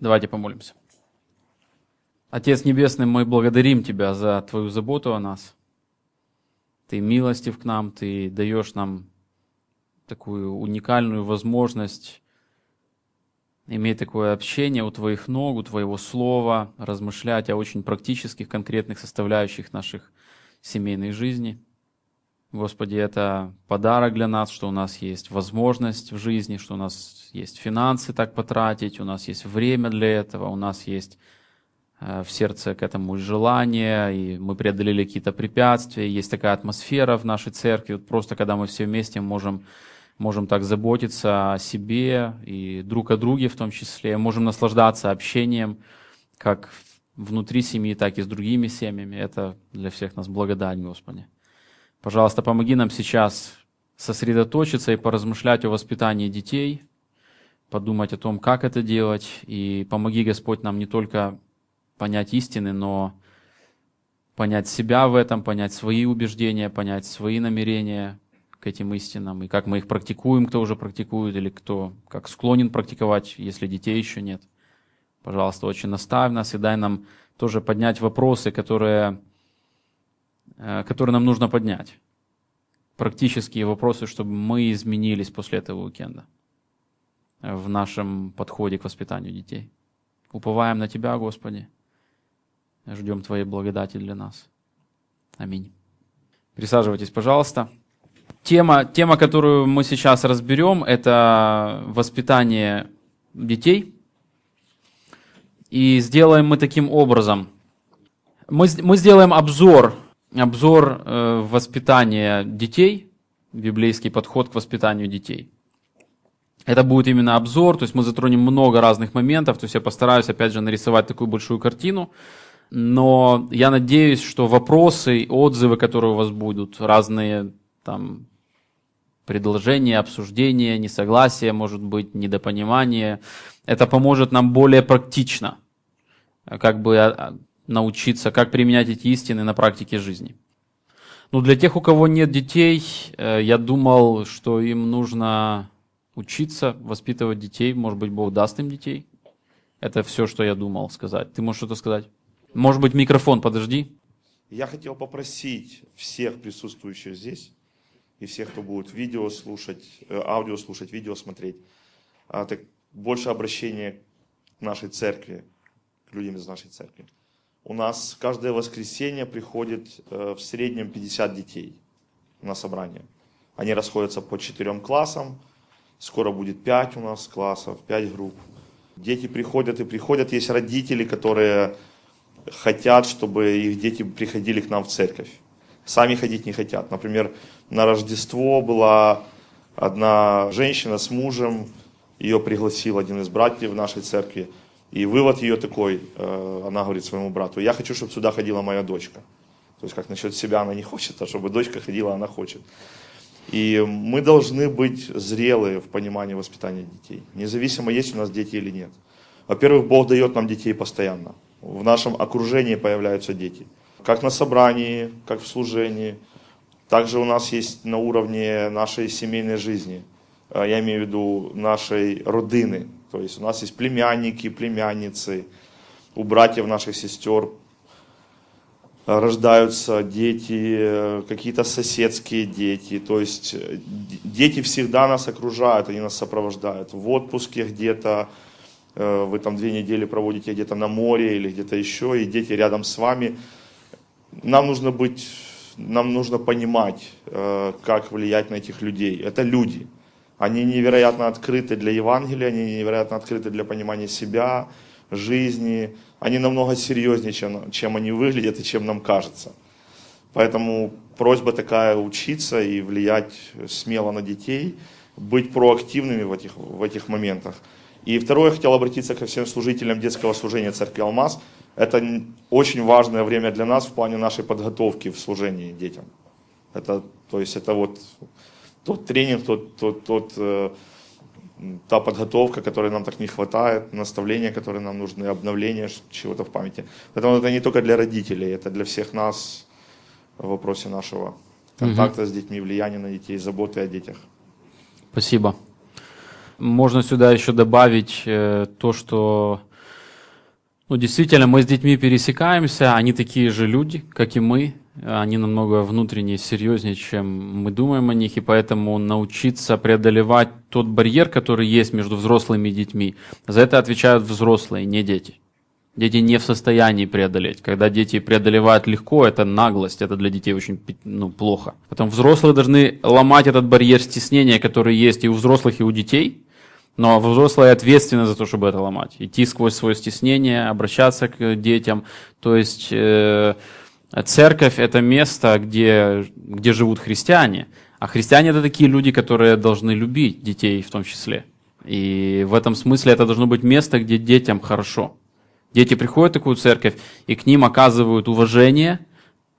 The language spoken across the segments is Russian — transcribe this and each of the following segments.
Давайте помолимся. Отец Небесный, мы благодарим Тебя за Твою заботу о нас. Ты милостив к нам, Ты даешь нам такую уникальную возможность иметь такое общение у Твоих ног, у Твоего Слова, размышлять о очень практических, конкретных составляющих наших семейной жизни. Господи, это подарок для нас, что у нас есть возможность в жизни, что у нас есть финансы так потратить, у нас есть время для этого, у нас есть э, в сердце к этому желание, и мы преодолели какие-то препятствия, есть такая атмосфера в нашей церкви, вот просто когда мы все вместе можем, можем так заботиться о себе и друг о друге в том числе, можем наслаждаться общением, как внутри семьи, так и с другими семьями. Это для всех нас благодать, Господи. Пожалуйста, помоги нам сейчас сосредоточиться и поразмышлять о воспитании детей, подумать о том, как это делать, и помоги, Господь, нам не только понять истины, но понять себя в этом, понять свои убеждения, понять свои намерения к этим истинам, и как мы их практикуем, кто уже практикует, или кто как склонен практиковать, если детей еще нет. Пожалуйста, очень наставь нас и дай нам тоже поднять вопросы, которые которые нам нужно поднять. Практические вопросы, чтобы мы изменились после этого уикенда в нашем подходе к воспитанию детей. Уповаем на Тебя, Господи. Ждем Твоей благодати для нас. Аминь. Присаживайтесь, пожалуйста. Тема, тема, которую мы сейчас разберем, это воспитание детей. И сделаем мы таким образом. Мы, мы сделаем обзор обзор э, воспитания детей, библейский подход к воспитанию детей. Это будет именно обзор, то есть мы затронем много разных моментов, то есть я постараюсь опять же нарисовать такую большую картину, но я надеюсь, что вопросы, отзывы, которые у вас будут, разные там предложения, обсуждения, несогласия, может быть, недопонимание, это поможет нам более практично как бы а, а, научиться, как применять эти истины на практике жизни. Ну, для тех, у кого нет детей, э, я думал, что им нужно учиться воспитывать детей. Может быть, Бог даст им детей. Это все, что я думал сказать. Ты можешь что-то сказать? Может быть, микрофон, подожди. Я хотел попросить всех присутствующих здесь и всех, кто будет видео слушать, э, аудио слушать, видео смотреть, а, больше обращения к нашей церкви, к людям из нашей церкви. У нас каждое воскресенье приходит э, в среднем 50 детей на собрание. Они расходятся по четырем классам. Скоро будет 5 у нас классов, 5 групп. Дети приходят и приходят. Есть родители, которые хотят, чтобы их дети приходили к нам в церковь. Сами ходить не хотят. Например, на Рождество была одна женщина с мужем, ее пригласил один из братьев в нашей церкви. И вывод ее такой, э, она говорит своему брату, я хочу, чтобы сюда ходила моя дочка. То есть как насчет себя она не хочет, а чтобы дочка ходила, она хочет. И мы должны быть зрелые в понимании воспитания детей, независимо, есть у нас дети или нет. Во-первых, Бог дает нам детей постоянно. В нашем окружении появляются дети. Как на собрании, как в служении. Также у нас есть на уровне нашей семейной жизни. Э, я имею в виду нашей родины, то есть у нас есть племянники, племянницы, у братьев наших сестер рождаются дети, какие-то соседские дети. То есть дети всегда нас окружают, они нас сопровождают. В отпуске где-то, э, вы там две недели проводите где-то на море или где-то еще, и дети рядом с вами. Нам нужно быть, нам нужно понимать, э, как влиять на этих людей. Это люди. Они невероятно открыты для Евангелия, они невероятно открыты для понимания себя, жизни. Они намного серьезнее, чем, чем они выглядят и чем нам кажется. Поэтому просьба такая учиться и влиять смело на детей, быть проактивными в этих, в этих моментах. И второе, я хотел обратиться ко всем служителям детского служения Церкви Алмаз. Это очень важное время для нас в плане нашей подготовки в служении детям. Это, то есть это вот тот тренинг, тот, тот, тот, э, та подготовка, которой нам так не хватает, наставления, которые нам нужны, обновление чего-то в памяти. Поэтому это не только для родителей, это для всех нас в вопросе нашего контакта угу. с детьми, влияния на детей, заботы о детях. Спасибо. Можно сюда еще добавить э, то, что Ну, действительно, мы с детьми пересекаемся, они такие же люди, как и мы. Они намного внутреннее, серьезнее, чем мы думаем о них, и поэтому научиться преодолевать тот барьер, который есть между взрослыми и детьми, за это отвечают взрослые, не дети. Дети не в состоянии преодолеть. Когда дети преодолевают легко, это наглость, это для детей очень ну, плохо. Потом взрослые должны ломать этот барьер стеснения, который есть и у взрослых, и у детей, но взрослые ответственны за то, чтобы это ломать. Идти сквозь свое стеснение, обращаться к детям. То есть э, церковь это место, где, где живут христиане. А христиане это такие люди, которые должны любить детей в том числе. И в этом смысле это должно быть место, где детям хорошо. Дети приходят в такую церковь, и к ним оказывают уважение,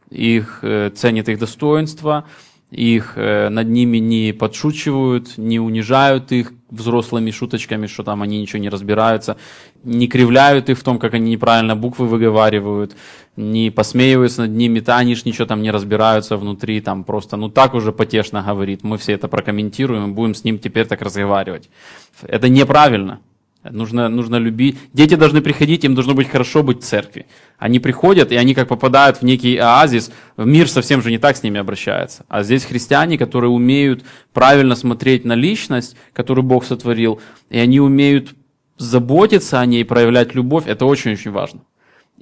их э, ценят их достоинства, их э, над ними не подшучивают, не унижают их взрослыми шуточками, что там они ничего не разбираются, не кривляют их в том, как они неправильно буквы выговаривают, не посмеиваются над ними, да, они ж ничего там не разбираются внутри, там просто, ну так уже потешно говорит, мы все это прокомментируем будем с ним теперь так разговаривать. Это неправильно. Нужно, нужно любить. Дети должны приходить, им должно быть хорошо быть в церкви. Они приходят, и они как попадают в некий оазис, мир совсем же не так с ними обращается. А здесь христиане, которые умеют правильно смотреть на личность, которую Бог сотворил, и они умеют заботиться о ней, проявлять любовь, это очень-очень важно.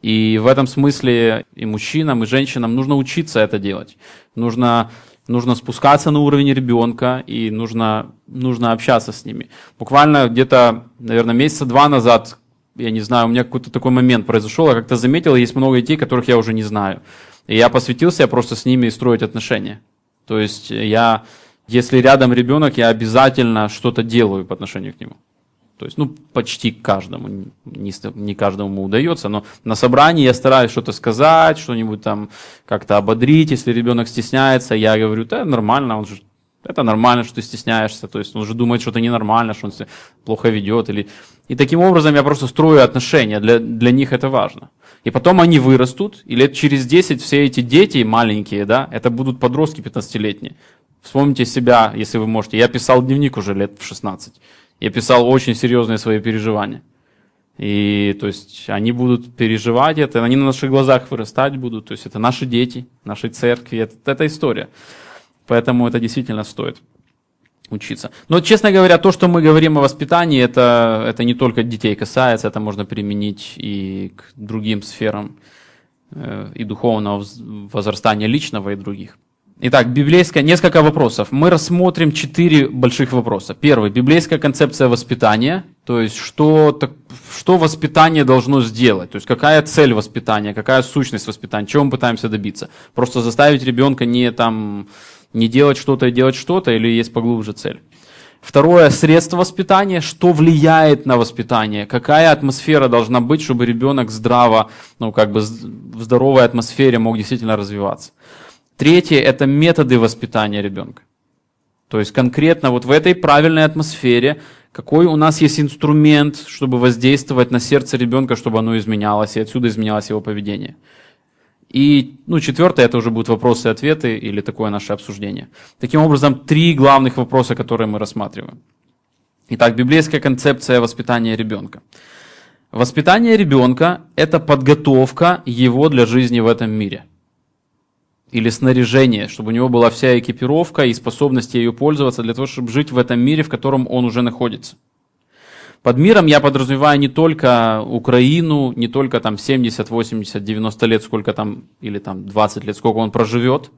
И в этом смысле и мужчинам, и женщинам нужно учиться это делать. Нужно нужно спускаться на уровень ребенка и нужно, нужно общаться с ними. Буквально где-то, наверное, месяца два назад, я не знаю, у меня какой-то такой момент произошел, я как-то заметил, есть много детей, которых я уже не знаю. И я посвятил себя просто с ними строить отношения. То есть я, если рядом ребенок, я обязательно что-то делаю по отношению к нему. То есть, ну, почти каждому, не, не каждому удается, но на собрании я стараюсь что-то сказать, что-нибудь там как-то ободрить, если ребенок стесняется, я говорю, да, нормально, он же, это нормально, что ты стесняешься, то есть он же думает, что это ненормально, что он себя плохо ведет, или... И таким образом я просто строю отношения, для, для них это важно. И потом они вырастут, и лет через 10 все эти дети маленькие, да, это будут подростки 15-летние. Вспомните себя, если вы можете. Я писал дневник уже лет в 16. Я писал очень серьезные свои переживания. И то есть они будут переживать это, они на наших глазах вырастать будут. То есть это наши дети, нашей церкви, это, это история. Поэтому это действительно стоит учиться. Но, честно говоря, то, что мы говорим о воспитании, это, это не только детей касается, это можно применить и к другим сферам э, и духовного возрастания личного и других. Итак, библейская, несколько вопросов. Мы рассмотрим четыре больших вопроса. Первый, библейская концепция воспитания, то есть что, так, что воспитание должно сделать, то есть какая цель воспитания, какая сущность воспитания, чего мы пытаемся добиться. Просто заставить ребенка не, там, не делать что-то и делать что-то, или есть поглубже цель. Второе, средство воспитания, что влияет на воспитание, какая атмосфера должна быть, чтобы ребенок здраво, ну как бы в здоровой атмосфере мог действительно развиваться. Третье – это методы воспитания ребенка. То есть конкретно вот в этой правильной атмосфере, какой у нас есть инструмент, чтобы воздействовать на сердце ребенка, чтобы оно изменялось, и отсюда изменялось его поведение. И ну, четвертое, это уже будут вопросы и ответы или такое наше обсуждение. Таким образом, три главных вопроса, которые мы рассматриваем. Итак, библейская концепция воспитания ребенка. Воспитание ребенка – это подготовка его для жизни в этом мире – или снаряжение, чтобы у него была вся экипировка и способность ею пользоваться для того, чтобы жить в этом мире, в котором он уже находится. Под миром я подразумеваю не только Украину, не только там 70, 80, 90 лет, сколько там, или там 20 лет, сколько он проживет,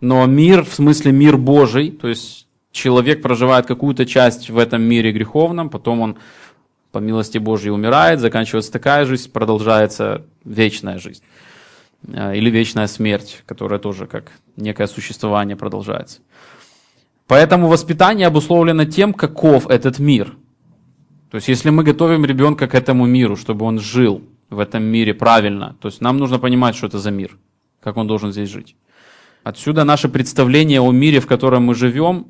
но мир в смысле мир Божий, то есть человек проживает какую-то часть в этом мире греховном, потом он по милости Божьей умирает, заканчивается такая жизнь, продолжается вечная жизнь. Э, или вечная смерть, которая тоже как некое существование продолжается. Поэтому воспитание обусловлено тем, каков этот мир. То есть если мы готовим ребенка к этому миру, чтобы он жил в этом мире правильно, то есть нам нужно понимать, что это за мир, как он должен здесь жить. Отсюда наше представление о мире, в котором мы живем,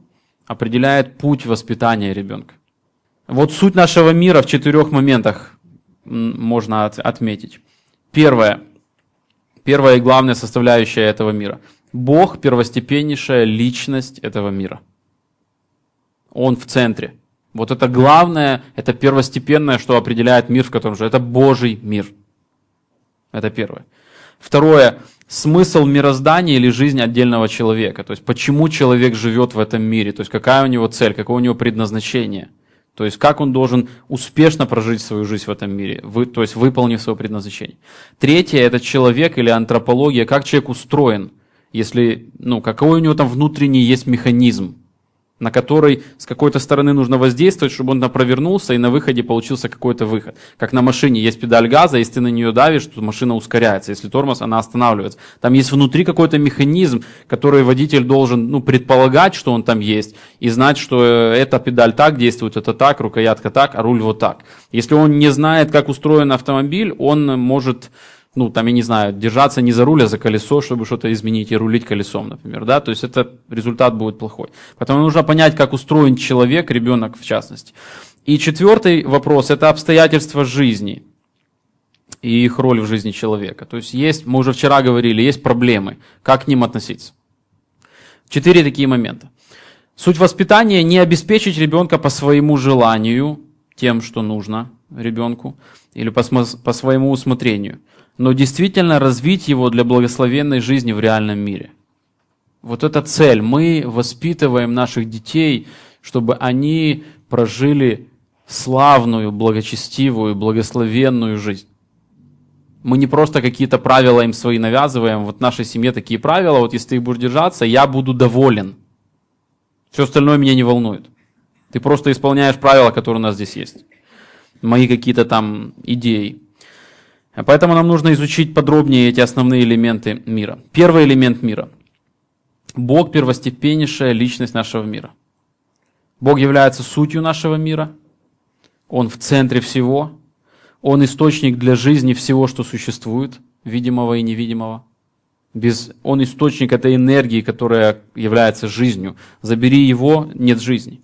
определяет путь воспитания ребенка. Вот суть нашего мира в четырех моментах можно отметить. Первое первая и главная составляющая этого мира. Бог – первостепеннейшая личность этого мира. Он в центре. Вот это главное, это первостепенное, что определяет мир, в котором же. Это Божий мир. Это первое. Второе, смысл мироздания или жизнь отдельного человека. То есть почему человек живет в этом мире, то есть какая у него цель, какое у него предназначение. То есть как он должен успешно прожить свою жизнь в этом мире, вы, то есть выполнив свое предназначение. Третье – это человек или антропология, как человек устроен, если, ну, какой у него там внутренний есть механизм на который с какой-то стороны нужно воздействовать, чтобы он провернулся и на выходе получился какой-то выход. Как на машине есть педаль газа, если ты на нее давишь, то машина ускоряется. Если тормоз, она останавливается. Там есть внутри какой-то механизм, который водитель должен ну, предполагать, что он там есть, и знать, что э, эта педаль так действует, это так, рукоятка так, а руль вот так. Если он не знает, как устроен автомобиль, он может ну, там, я не знаю, держаться не за руль, а за колесо, чтобы что-то изменить и рулить колесом, например, да, то есть это результат будет плохой. Поэтому нужно понять, как устроен человек, ребенок в частности. И четвертый вопрос – это обстоятельства жизни и их роль в жизни человека. То есть есть, мы уже вчера говорили, есть проблемы, как к ним относиться. Четыре такие момента. Суть воспитания – не обеспечить ребенка по своему желанию, тем, что нужно ребенку, или по, по своему усмотрению – но действительно развить его для благословенной жизни в реальном мире. Вот эта цель. Мы воспитываем наших детей, чтобы они прожили славную, благочестивую, благословенную жизнь. Мы не просто какие-то правила им свои навязываем. Вот в нашей семье такие правила, вот если ты их будешь держаться, я буду доволен. Все остальное меня не волнует. Ты просто исполняешь правила, которые у нас здесь есть. Мои какие-то там идеи. Поэтому нам нужно изучить подробнее эти основные элементы мира. Первый элемент мира. Бог – первостепеннейшая личность нашего мира. Бог является сутью нашего мира. Он в центре всего. Он источник для жизни всего, что существует, видимого и невидимого. Без, он источник этой энергии, которая является жизнью. Забери его, нет жизни.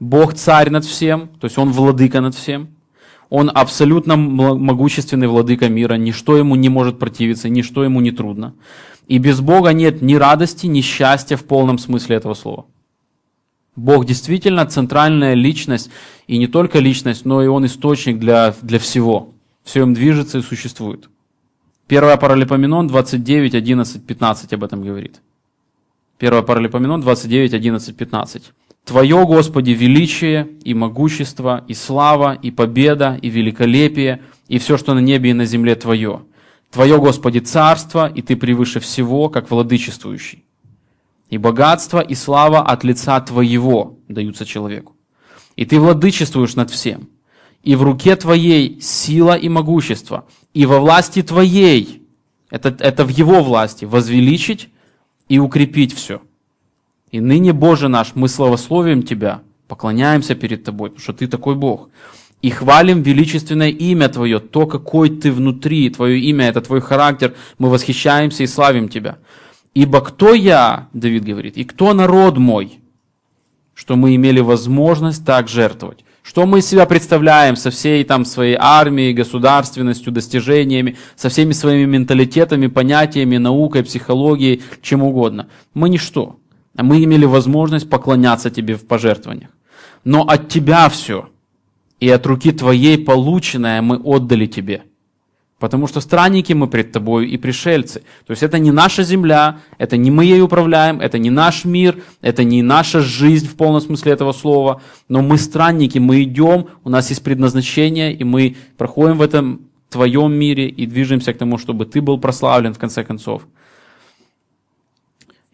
Бог царь над всем, то есть он владыка над всем. Он абсолютно могущественный владыка мира, ничто ему не может противиться, ничто ему не трудно. И без Бога нет ни радости, ни счастья в полном смысле этого слова. Бог действительно центральная личность, и не только личность, но и Он источник для, для всего. Все им движется и существует. 1 Паралипоменон 29, 11, 15 об этом говорит. 1 Паралипоменон 29, 11, 15. Твое, Господи, величие и могущество, и слава, и победа, и великолепие, и все, что на небе и на земле Твое. Твое, Господи, царство, и Ты превыше всего, как владычествующий. И богатство, и слава от лица Твоего даются человеку. И Ты владычествуешь над всем. И в руке Твоей сила и могущество, и во власти Твоей, это, это в Его власти, возвеличить и укрепить все. И ныне, Боже наш, мы славословим Тебя, поклоняемся перед Тобой, потому что Ты такой Бог. И хвалим величественное имя Твое, то, какой Ты внутри, Твое имя, это Твой характер, мы восхищаемся и славим Тебя. Ибо кто я, Давид говорит, и кто народ мой, что мы имели возможность так жертвовать. Что мы из себя представляем со всей там своей армией, государственностью, достижениями, со всеми своими менталитетами, понятиями, наукой, психологией, чем угодно. Мы ничто. Мы имели возможность поклоняться Тебе в пожертвованиях. Но от Тебя все, и от руки Твоей полученное мы отдали Тебе. Потому что странники мы пред Тобою и пришельцы. То есть это не наша земля, это не мы ей управляем, это не наш мир, это не наша жизнь в полном смысле этого слова. Но мы странники, мы идем, у нас есть предназначение, и мы проходим в этом Твоем мире и движемся к тому, чтобы Ты был прославлен в конце концов.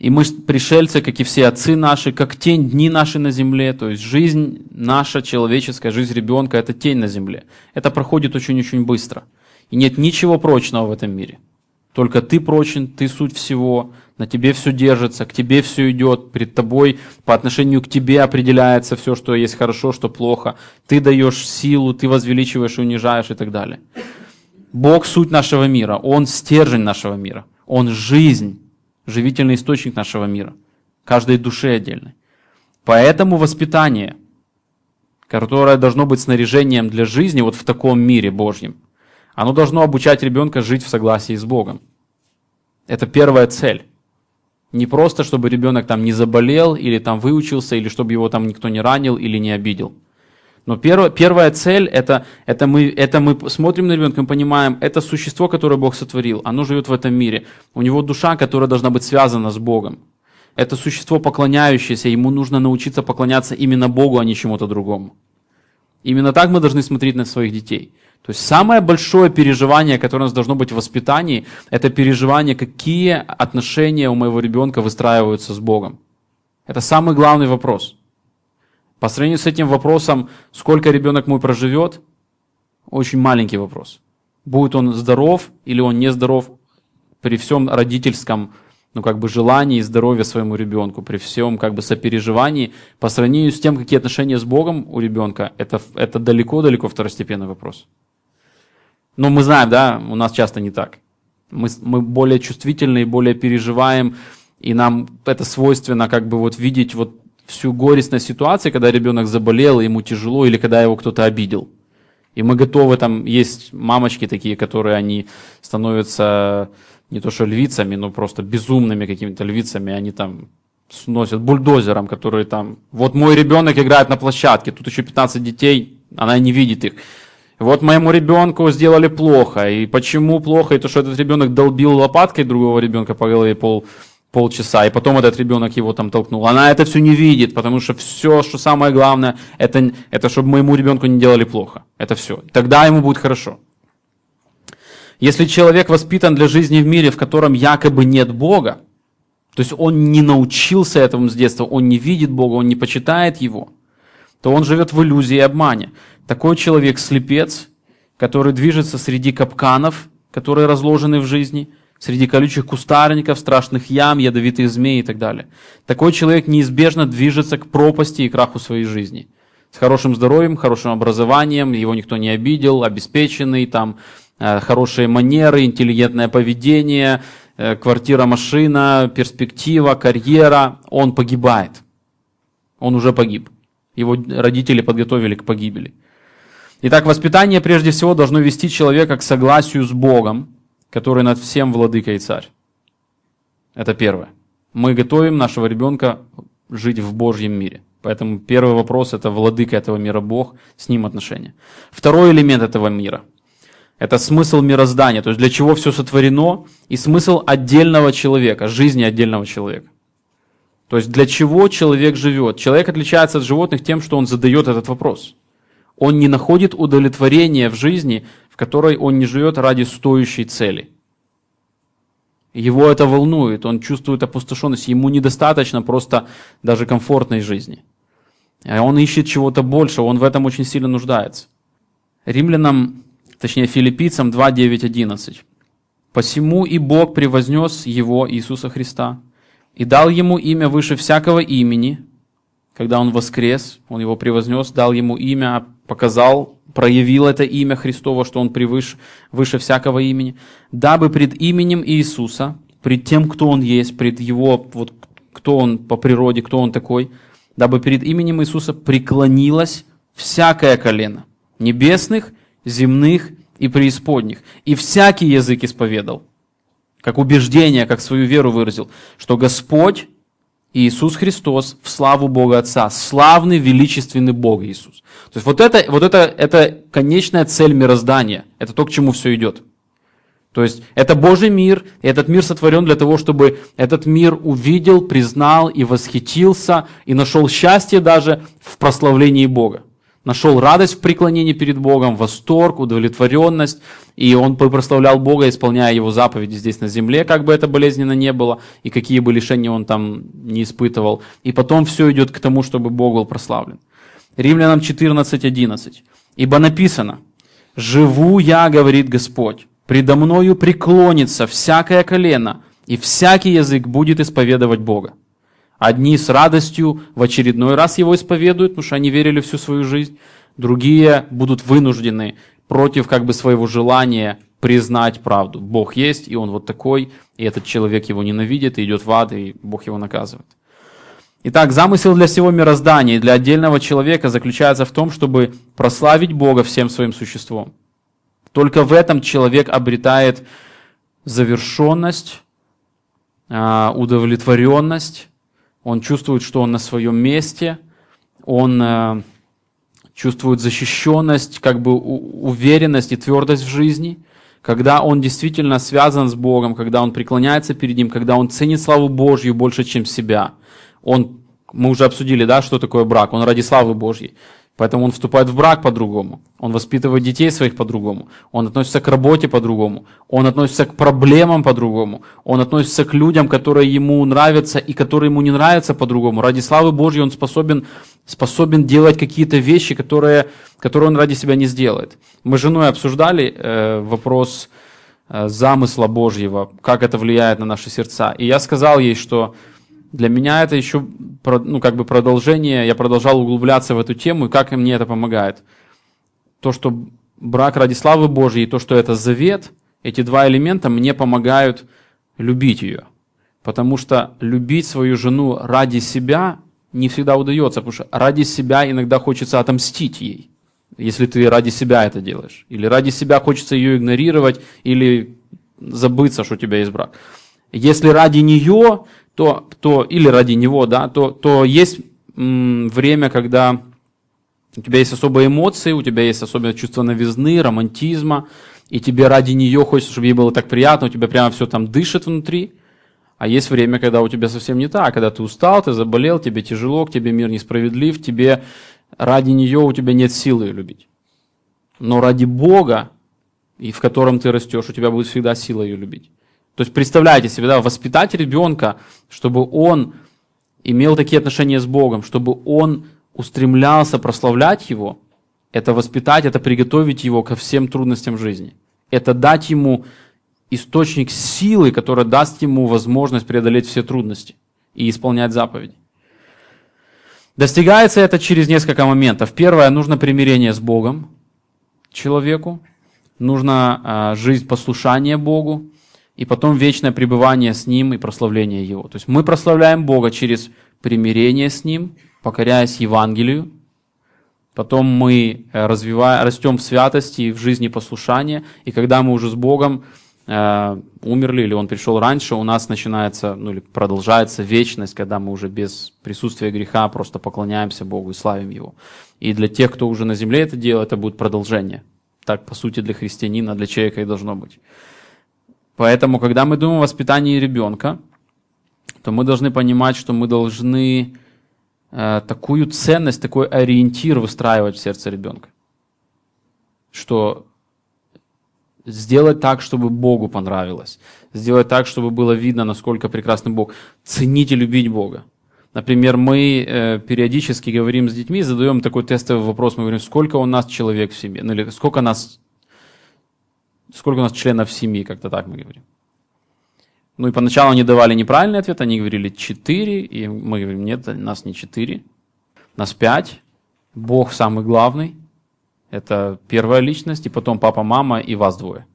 И мы пришельцы, как и все отцы наши, как тень дни наши на земле. То есть жизнь наша, человеческая, жизнь ребенка – это тень на земле. Это проходит очень-очень быстро. И нет ничего прочного в этом мире. Только ты прочен, ты суть всего, на тебе все держится, к тебе все идет, перед тобой по отношению к тебе определяется все, что есть хорошо, что плохо. Ты даешь силу, ты возвеличиваешь и унижаешь и так далее. Бог суть нашего мира, Он стержень нашего мира, Он жизнь живительный источник нашего мира, каждой душе отдельной. Поэтому воспитание, которое должно быть снаряжением для жизни вот в таком мире Божьем, оно должно обучать ребенка жить в согласии с Богом. Это первая цель. Не просто, чтобы ребенок там не заболел, или там выучился, или чтобы его там никто не ранил или не обидел. Но первая, первая цель это, это, мы, это мы смотрим на ребенка и понимаем, это существо, которое Бог сотворил, оно живет в этом мире. У него душа, которая должна быть связана с Богом. Это существо поклоняющееся, ему нужно научиться поклоняться именно Богу, а не чему-то другому. Именно так мы должны смотреть на своих детей. То есть самое большое переживание, которое у нас должно быть в воспитании, это переживание, какие отношения у моего ребенка выстраиваются с Богом. Это самый главный вопрос. По сравнению с этим вопросом, сколько ребенок мой проживет, очень маленький вопрос. Будет он здоров или он не здоров при всем родительском ну, как бы желании и здоровье своему ребенку, при всем как бы сопереживании, по сравнению с тем, какие отношения с Богом у ребенка, это, это далеко-далеко второстепенный вопрос. Но мы знаем, да, у нас часто не так. Мы, мы более чувствительны и более переживаем, и нам это свойственно как бы вот видеть вот всю горестность ситуации, когда ребенок заболел, ему тяжело, или когда его кто-то обидел. И мы готовы, там есть мамочки такие, которые они становятся не то что львицами, но просто безумными какими-то львицами, они там сносят бульдозером, которые там, вот мой ребенок играет на площадке, тут еще 15 детей, она не видит их. Вот моему ребенку сделали плохо. И почему плохо? И то, что этот ребенок долбил лопаткой другого ребенка по голове пол, полчаса, и потом этот ребенок его там толкнул. Она это все не видит, потому что все, что самое главное, это, это чтобы моему ребенку не делали плохо. Это все. Тогда ему будет хорошо. Если человек воспитан для жизни в мире, в котором якобы нет Бога, то есть он не научился этому с детства, он не видит Бога, он не почитает Его, то он живет в иллюзии и обмане. Такой человек слепец, который движется среди капканов, которые разложены в жизни – среди колючих кустарников, страшных ям, ядовитых змей и так далее. Такой человек неизбежно движется к пропасти и краху своей жизни. С хорошим здоровьем, хорошим образованием, его никто не обидел, обеспеченный, там, э, хорошие манеры, интеллигентное поведение, э, квартира, машина, перспектива, карьера. Он погибает. Он уже погиб. Его родители подготовили к погибели. Итак, воспитание прежде всего должно вести человека к согласию с Богом, который над всем владыка и царь. Это первое. Мы готовим нашего ребенка жить в Божьем мире. Поэтому первый вопрос – это владыка этого мира Бог, с ним отношения. Второй элемент этого мира – это смысл мироздания, то есть для чего все сотворено, и смысл отдельного человека, жизни отдельного человека. То есть для чего человек живет. Человек отличается от животных тем, что он задает этот вопрос. Он не находит удовлетворения в жизни в которой он не живет ради стоящей цели. Его это волнует, он чувствует опустошенность, ему недостаточно просто даже комфортной жизни. А он ищет чего-то большего, он в этом очень сильно нуждается. Римлянам, точнее филиппийцам 2, 9, 11. «Посему и Бог превознес его, Иисуса Христа, и дал ему имя выше всякого имени, когда он воскрес, он его превознес, дал ему имя, показал проявил это имя Христово, что Он превыше, выше всякого имени, дабы пред именем Иисуса, пред тем, кто Он есть, пред Его, вот, кто Он по природе, кто Он такой, дабы перед именем Иисуса преклонилось всякое колено, небесных, земных и преисподних, и всякий язык исповедал, как убеждение, как свою веру выразил, что Господь Иисус Христос в славу Бога Отца. Славный, величественный Бог Иисус. То есть вот это, вот это, это конечная цель мироздания. Это то, к чему все идет. То есть это Божий мир, и этот мир сотворен для того, чтобы этот мир увидел, признал и восхитился, и нашел счастье даже в прославлении Бога нашел радость в преклонении перед Богом, восторг, удовлетворенность, и он прославлял Бога, исполняя его заповеди здесь на земле, как бы это болезненно не было, и какие бы лишения он там не испытывал. И потом все идет к тому, чтобы Бог был прославлен. Римлянам 14.11. «Ибо написано, «Живу я, говорит Господь, предо мною преклонится всякое колено, и всякий язык будет исповедовать Бога». Одни с радостью в очередной раз его исповедуют, потому что они верили всю свою жизнь. Другие будут вынуждены против как бы своего желания признать правду. Бог есть, и он вот такой, и этот человек его ненавидит, и идет в ад, и Бог его наказывает. Итак, замысел для всего мироздания и для отдельного человека заключается в том, чтобы прославить Бога всем своим существом. Только в этом человек обретает завершенность, а, удовлетворенность, он чувствует, что он на своем месте, он э, чувствует защищенность, как бы уверенность и твердость в жизни, когда он действительно связан с Богом, когда он преклоняется перед Ним, когда он ценит славу Божью больше, чем себя. Он, мы уже обсудили, да, что такое брак, он ради славы Божьей. Поэтому он вступает в брак по-другому, он воспитывает детей своих по-другому, он относится к работе по-другому, он относится к проблемам по-другому, он относится к людям, которые ему нравятся и которые ему не нравятся по-другому. Ради славы Божьей он способен, способен делать какие-то вещи, которые, которые он ради себя не сделает. Мы с женой обсуждали э, вопрос э, замысла Божьего, как это влияет на наши сердца. И я сказал ей, что для меня это еще ну, как бы продолжение, я продолжал углубляться в эту тему, и как мне это помогает. То, что брак ради славы Божьей, то, что это завет, эти два элемента мне помогают любить ее. Потому что любить свою жену ради себя не всегда удается, потому что ради себя иногда хочется отомстить ей, если ты ради себя это делаешь. Или ради себя хочется ее игнорировать, или забыться, что у тебя есть брак. Если ради нее, то, то или ради него, да, то, то есть время, когда у тебя есть особые эмоции, у тебя есть особое чувство новизны, романтизма, и тебе ради нее хочется, чтобы ей было так приятно, у тебя прямо все там дышит внутри. А есть время, когда у тебя совсем не так, когда ты устал, ты заболел, тебе тяжело, к тебе мир несправедлив, тебе ради нее у тебя нет силы ее любить. Но ради Бога, и в котором ты растешь, у тебя будет всегда сила ее любить. То есть представляете себе, да, воспитать ребенка, чтобы он имел такие отношения с Богом, чтобы он устремлялся прославлять Его, это воспитать, это приготовить его ко всем трудностям жизни. Это дать ему источник силы, который даст ему возможность преодолеть все трудности и исполнять заповеди. Достигается это через несколько моментов. Первое, нужно примирение с Богом человеку, нужна э, жизнь послушания Богу, и потом вечное пребывание с Ним и прославление Его. То есть мы прославляем Бога через примирение с Ним, покоряясь Евангелию, потом мы э, развиваем, растем в святости в жизни послушания, и когда мы уже с Богом э, умерли или Он пришел раньше, у нас начинается, ну или продолжается вечность, когда мы уже без присутствия греха просто поклоняемся Богу и славим Его. И для тех, кто уже на земле это делает, это будет продолжение. Так, по сути, для христианина, для человека и должно быть. Поэтому, когда мы думаем о воспитании ребенка, то мы должны понимать, что мы должны э, такую ценность, такой ориентир выстраивать в сердце ребенка. Что сделать так, чтобы Богу понравилось. Сделать так, чтобы было видно, насколько прекрасный Бог. Ценить и любить Бога. Например, мы э, периодически говорим с детьми, задаем такой тестовый вопрос, мы говорим, сколько у нас человек в семье, ну или сколько нас сколько у нас членов семьи, как-то так мы говорим. Ну и поначалу они давали неправильный ответ, они говорили 4, и мы говорим, нет, нас не 4, нас 5. Бог самый главный, это первая личность, и потом папа, мама и вас двое.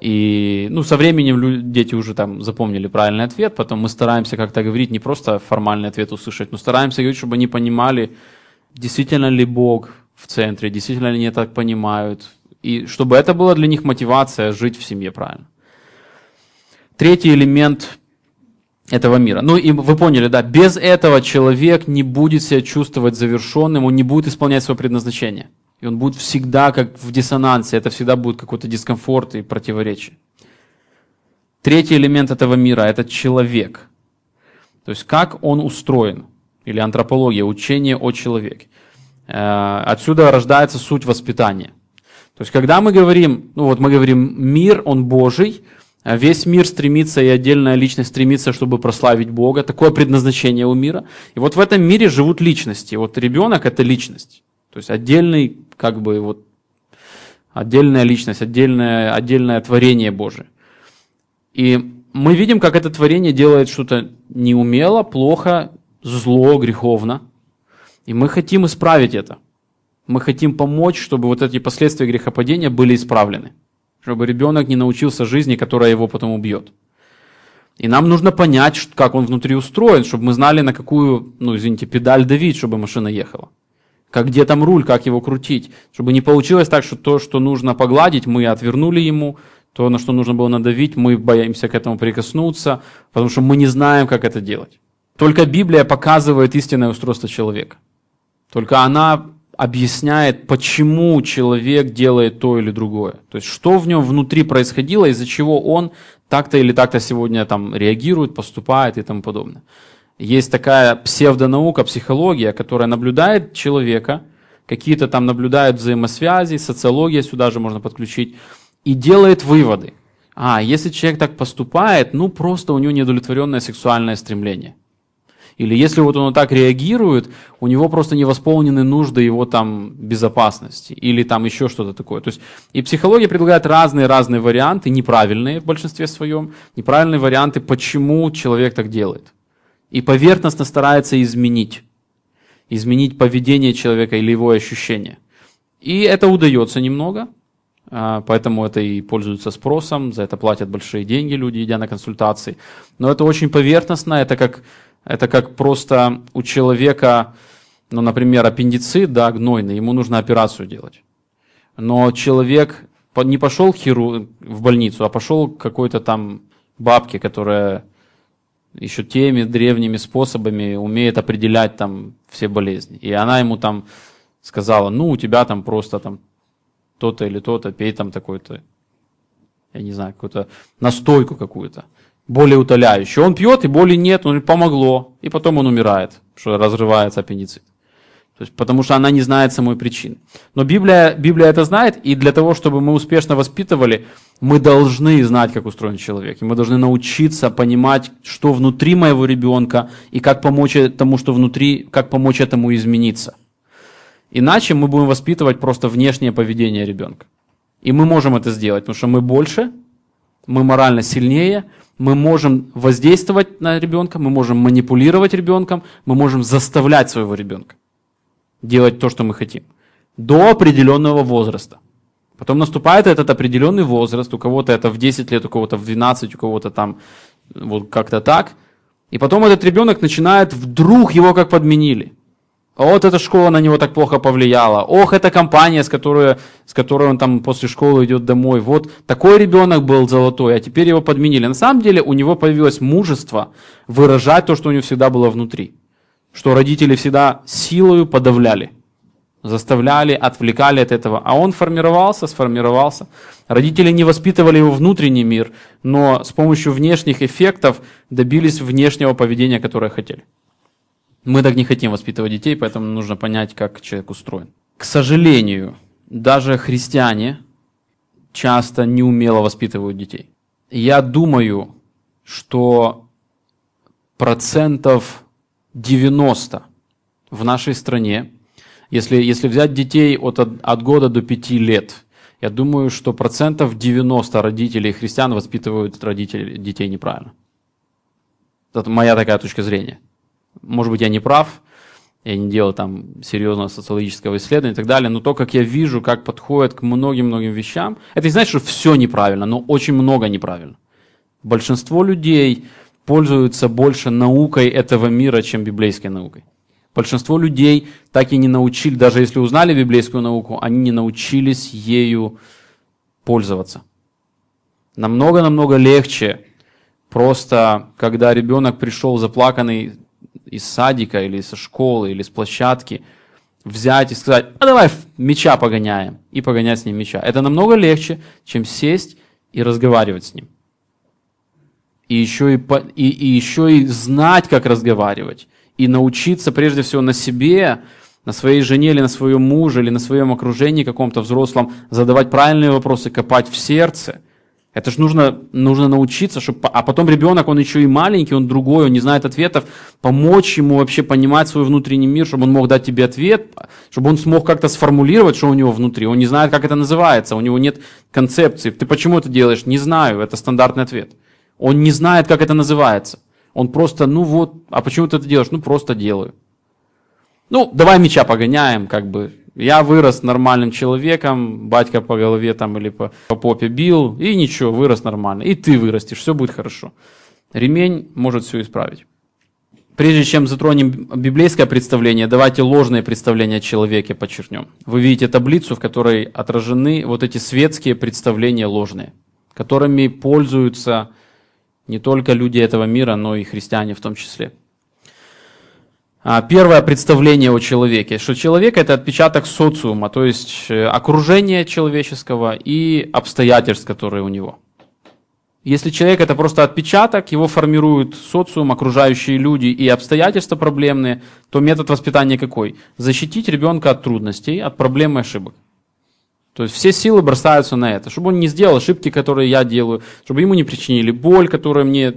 И ну, со временем дети уже там запомнили правильный ответ, потом мы стараемся как-то говорить, не просто формальный ответ услышать, но стараемся говорить, чтобы они понимали, действительно ли Бог в центре, действительно ли они так понимают, и чтобы это была для них мотивация жить в семье правильно. Третий элемент этого мира. Ну и вы поняли, да, без этого человек не будет себя чувствовать завершенным, он не будет исполнять свое предназначение. И он будет всегда как в диссонансе, это всегда будет какой-то дискомфорт и противоречие. Третий элемент этого мира – это человек. То есть как он устроен, или антропология, учение о человеке. Э, отсюда рождается суть воспитания – то есть, когда мы говорим, ну вот мы говорим, мир, он Божий, а весь мир стремится, и отдельная личность стремится, чтобы прославить Бога. Такое предназначение у мира. И вот в этом мире живут личности. Вот ребенок – это личность. То есть, отдельный, как бы, вот, отдельная личность, отдельное, отдельное творение Божие. И мы видим, как это творение делает что-то неумело, плохо, зло, греховно. И мы хотим исправить это. Мы хотим помочь, чтобы вот эти последствия грехопадения были исправлены. Чтобы ребенок не научился жизни, которая его потом убьет. И нам нужно понять, как он внутри устроен, чтобы мы знали, на какую, ну, извините, педаль давить, чтобы машина ехала. Как где там руль, как его крутить. Чтобы не получилось так, что то, что нужно погладить, мы отвернули ему, то, на что нужно было надавить, мы боимся к этому прикоснуться, потому что мы не знаем, как это делать. Только Библия показывает истинное устройство человека. Только она объясняет, почему человек делает то или другое. То есть, что в нем внутри происходило, из-за чего он так-то или так-то сегодня там реагирует, поступает и тому подобное. Есть такая псевдонаука, психология, которая наблюдает человека, какие-то там наблюдает взаимосвязи, социология сюда же можно подключить, и делает выводы. А, если человек так поступает, ну просто у него неудовлетворенное сексуальное стремление. Или если вот он так реагирует, у него просто не восполнены нужды его там безопасности. Или там еще что-то такое. То есть и психология предлагает разные-разные варианты, неправильные в большинстве своем, неправильные варианты, почему человек так делает. И поверхностно старается изменить. Изменить поведение человека или его ощущения. И это удается немного, а, поэтому это и пользуется спросом, за это платят большие деньги люди, идя на консультации. Но это очень поверхностно, это как это как просто у человека, ну, например, аппендицит, да, гнойный, ему нужно операцию делать. Но человек не пошел хиру в больницу, а пошел к какой-то там бабке, которая еще теми древними способами умеет определять там все болезни. И она ему там сказала, ну, у тебя там просто там то-то или то-то, пей там такой-то, я не знаю, какую-то настойку какую-то более утоляющее. Он пьет, и боли нет, он помогло. И потом он умирает, что разрывается аппендицит. То есть, потому что она не знает самой причины. Но Библия, Библия это знает, и для того, чтобы мы успешно воспитывали, мы должны знать, как устроен человек. И мы должны научиться понимать, что внутри моего ребенка, и как помочь тому, что внутри, как помочь этому измениться. Иначе мы будем воспитывать просто внешнее поведение ребенка. И мы можем это сделать, потому что мы больше, мы морально сильнее, мы можем воздействовать на ребенка, мы можем манипулировать ребенком, мы можем заставлять своего ребенка делать то, что мы хотим. До определенного возраста. Потом наступает этот определенный возраст, у кого-то это в 10 лет, у кого-то в 12, у кого-то там вот как-то так. И потом этот ребенок начинает, вдруг его как подменили. Вот эта школа на него так плохо повлияла. Ох, эта компания, с которой, с которой он там после школы идет домой. Вот такой ребенок был золотой, а теперь его подменили. На самом деле у него появилось мужество выражать то, что у него всегда было внутри. Что родители всегда силою подавляли. Заставляли, отвлекали от этого. А он формировался, сформировался. Родители не воспитывали его внутренний мир, но с помощью внешних эффектов добились внешнего поведения, которое хотели. Мы так не хотим воспитывать детей, поэтому нужно понять, как человек устроен. К сожалению, даже христиане часто неумело воспитывают детей. Я думаю, что процентов 90 в нашей стране, если, если взять детей от, от года до 5 лет, я думаю, что процентов 90 родителей христиан воспитывают родителей, детей неправильно. Это моя такая точка зрения. Может быть, я не прав, я не делал там серьезного социологического исследования и так далее, но то, как я вижу, как подходят к многим-многим вещам, это не значит, что все неправильно, но очень много неправильно. Большинство людей пользуются больше наукой этого мира, чем библейской наукой. Большинство людей так и не научили, даже если узнали библейскую науку, они не научились ею пользоваться. Намного-намного легче просто, когда ребенок пришел заплаканный из садика или со школы или с площадки взять и сказать, а давай мяча погоняем, и погонять с ним мяча. Это намного легче, чем сесть и разговаривать с ним. И еще и, и, и еще и знать, как разговаривать. И научиться прежде всего на себе, на своей жене или на своем муже, или на своем окружении каком-то взрослом задавать правильные вопросы, копать в сердце – это же нужно, нужно научиться, чтобы, а потом ребенок, он еще и маленький, он другой, он не знает ответов, помочь ему вообще понимать свой внутренний мир, чтобы он мог дать тебе ответ, чтобы он смог как-то сформулировать, что у него внутри. Он не знает, как это называется, у него нет концепции. Ты почему это делаешь? Не знаю, это стандартный ответ. Он не знает, как это называется. Он просто, ну вот, а почему ты это делаешь? Ну просто делаю. Ну, давай мяча погоняем, как бы, я вырос нормальным человеком, батька по голове там или по, по попе бил, и ничего, вырос нормально. И ты вырастешь, все будет хорошо. Ремень может все исправить. Прежде чем затронем библейское представление, давайте ложные представления о человеке подчеркнем. Вы видите таблицу, в которой отражены вот эти светские представления ложные, которыми пользуются не только люди этого мира, но и христиане в том числе. А, Первое представление о человеке, что человек это отпечаток социума, то есть э, окружение человеческого и обстоятельств, которые у него. Если человек это просто отпечаток, его формируют социум, окружающие люди и обстоятельства проблемные, то метод воспитания какой? Защитить ребенка от трудностей, от проблем и ошибок. То есть все силы бросаются на это, чтобы он не сделал ошибки, которые я делаю, чтобы ему не причинили боль, которая мне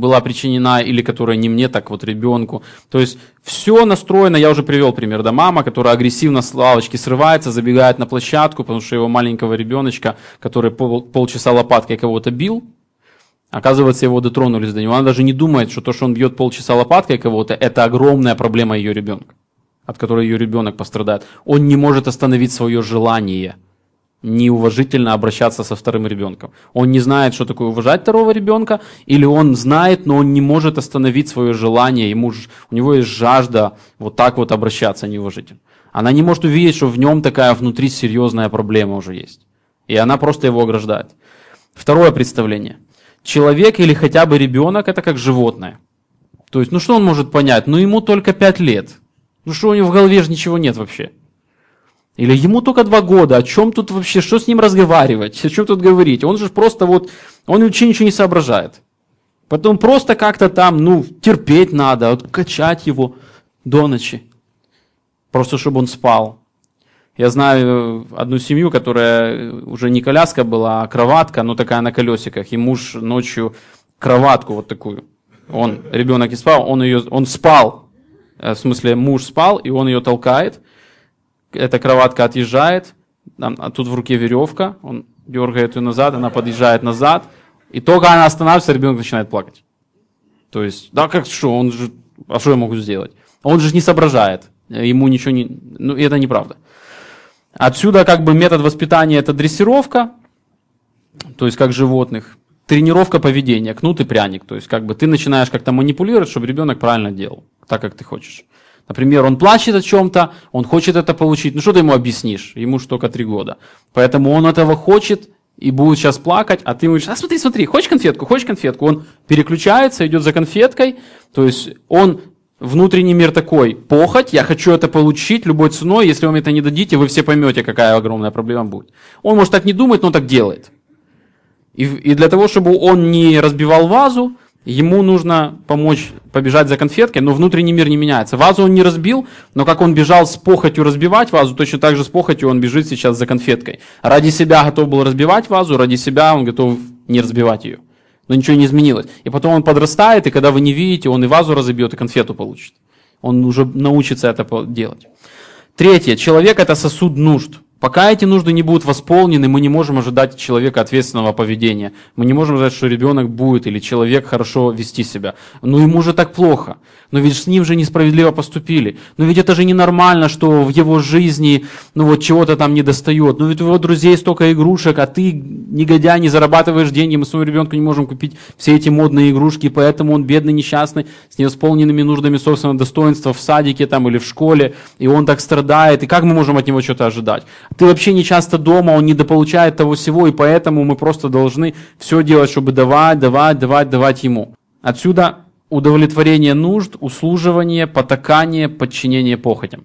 была причинена или которая не мне, так вот ребенку. То есть все настроено, я уже привел пример, да, мама, которая агрессивно с лавочки срывается, забегает на площадку, потому что его маленького ребеночка, который пол, полчаса лопаткой кого-то бил, оказывается, его дотронулись до него. Она даже не думает, что то, что он бьет полчаса лопаткой кого-то, это огромная проблема ее ребенка, от которой ее ребенок пострадает. Он не может остановить свое желание – неуважительно обращаться со вторым ребенком. Он не знает, что такое уважать второго ребенка, или он знает, но он не может остановить свое желание, ему, у него есть жажда вот так вот обращаться неуважительно. Она не может увидеть, что в нем такая внутри серьезная проблема уже есть. И она просто его ограждает. Второе представление. Человек или хотя бы ребенок это как животное. То есть, ну что он может понять? Ну ему только пять лет. Ну что у него в голове же ничего нет вообще. Или ему только два года, о чем тут вообще, что с ним разговаривать, о чем тут говорить? Он же просто вот, он вообще ничего не соображает. Потом просто как-то там, ну, терпеть надо, вот, качать его до ночи. Просто чтобы он спал. Я знаю одну семью, которая уже не коляска была, а кроватка, но такая на колесиках. И муж ночью кроватку вот такую. Он, ребенок не спал, он ее, он спал. Э, в смысле, муж спал, и он ее толкает эта кроватка отъезжает, а тут в руке веревка, он дергает ее назад, она подъезжает назад, и только она останавливается, ребенок начинает плакать. То есть, да как что, он же, а что я могу сделать? Он же не соображает, ему ничего не, ну это неправда. Отсюда как бы метод воспитания это дрессировка, то есть как животных, тренировка поведения, кнут и пряник, то есть как бы ты начинаешь как-то манипулировать, чтобы ребенок правильно делал, так как ты хочешь. Например, он плачет о чем-то, он хочет это получить. Ну что ты ему объяснишь? Ему же только три года. Поэтому он этого хочет и будет сейчас плакать, а ты ему говоришь, а смотри, смотри, хочешь конфетку, хочешь конфетку? Он переключается, идет за конфеткой, то есть он внутренний мир такой, похоть, я хочу это получить любой ценой, если мне это не дадите, вы все поймете, какая огромная проблема будет. Он может так не думать, но так делает. И, и для того, чтобы он не разбивал вазу, ему нужно помочь побежать за конфеткой, но внутренний мир не меняется. Вазу он не разбил, но как он бежал с похотью разбивать вазу, точно так же с похотью он бежит сейчас за конфеткой. Ради себя готов был разбивать вазу, ради себя он готов не разбивать ее. Но ничего не изменилось. И потом он подрастает, и когда вы не видите, он и вазу разобьет, и конфету получит. Он уже научится это делать. Третье. Человек это сосуд нужд. Пока эти нужды не будут восполнены, мы не можем ожидать от человека ответственного поведения. Мы не можем ожидать, что ребенок будет или человек хорошо вести себя. Но ему же так плохо. Но ведь с ним же несправедливо поступили. Но ведь это же ненормально, что в его жизни ну вот чего-то там не достает. Но ведь у его друзей столько игрушек, а ты, негодяй, не зарабатываешь деньги. Мы своему ребенку не можем купить все эти модные игрушки, поэтому он бедный, несчастный, с невосполненными нуждами собственного достоинства в садике там или в школе. И он так страдает. И как мы можем от него что-то ожидать? Ты вообще не часто дома, он недополучает того всего, и поэтому мы просто должны все делать, чтобы давать, давать, давать, давать ему. Отсюда удовлетворение нужд, услуживание, потакание, подчинение похотям.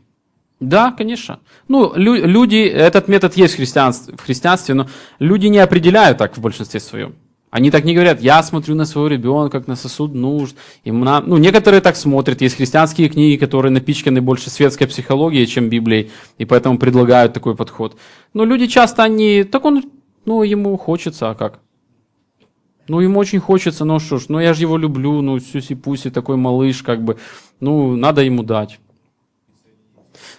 Да, конечно. Ну, лю- люди, этот метод есть в христианстве, в христианстве, но люди не определяют так в большинстве своем. Они так не говорят, я смотрю на своего ребенка, как на сосуд нужд. Им на... Ну, некоторые так смотрят. Есть христианские книги, которые напичканы больше светской психологией, чем Библией, и поэтому предлагают такой подход. Но люди часто, они, так он, ну, ему хочется, а как? Ну, ему очень хочется, ну что ж, ну я же его люблю, ну, сюси-пуси, такой малыш, как бы, ну, надо ему дать.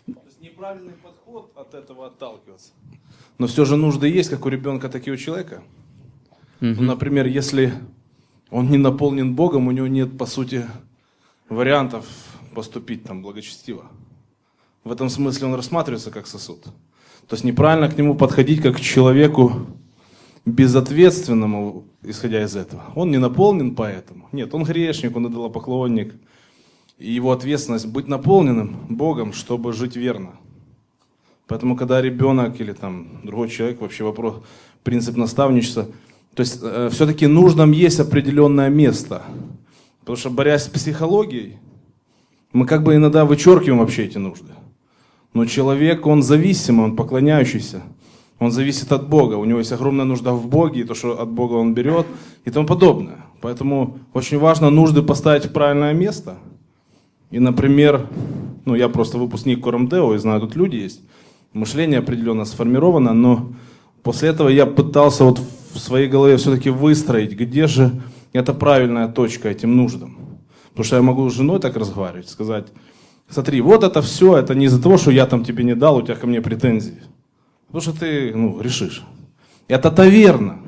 То есть неправильный подход от этого отталкиваться. Но все же нужды есть, как у ребенка, так и у человека. Угу. Например, если он не наполнен Богом, у него нет, по сути, вариантов поступить там благочестиво. В этом смысле он рассматривается как сосуд. То есть неправильно к нему подходить как к человеку безответственному, исходя из этого. Он не наполнен поэтому. Нет, он грешник, он идолопоклонник. И его ответственность быть наполненным Богом, чтобы жить верно. Поэтому, когда ребенок или там другой человек, вообще вопрос, принцип наставничества – то есть э, все-таки нужном есть определенное место. Потому что борясь с психологией, Мы как бы иногда вычеркиваем вообще эти нужды. Но человек, он зависимый, он поклоняющийся. Он зависит от Бога. У него есть огромная нужда в Боге, и то, что от Бога он берет, и тому подобное. Поэтому очень важно нужды поставить в правильное место. И, например, ну я просто выпускник Корамдео, и знаю, тут люди есть. Мышление определенно сформировано, но после этого я пытался вот в своей голове все-таки выстроить, где же эта правильная точка этим нуждам. Потому что я могу с женой так разговаривать, сказать, смотри, вот это все, это не из-за того, что я там тебе не дал, у тебя ко мне претензии. Потому что ты, ну, решишь. Это-то верно.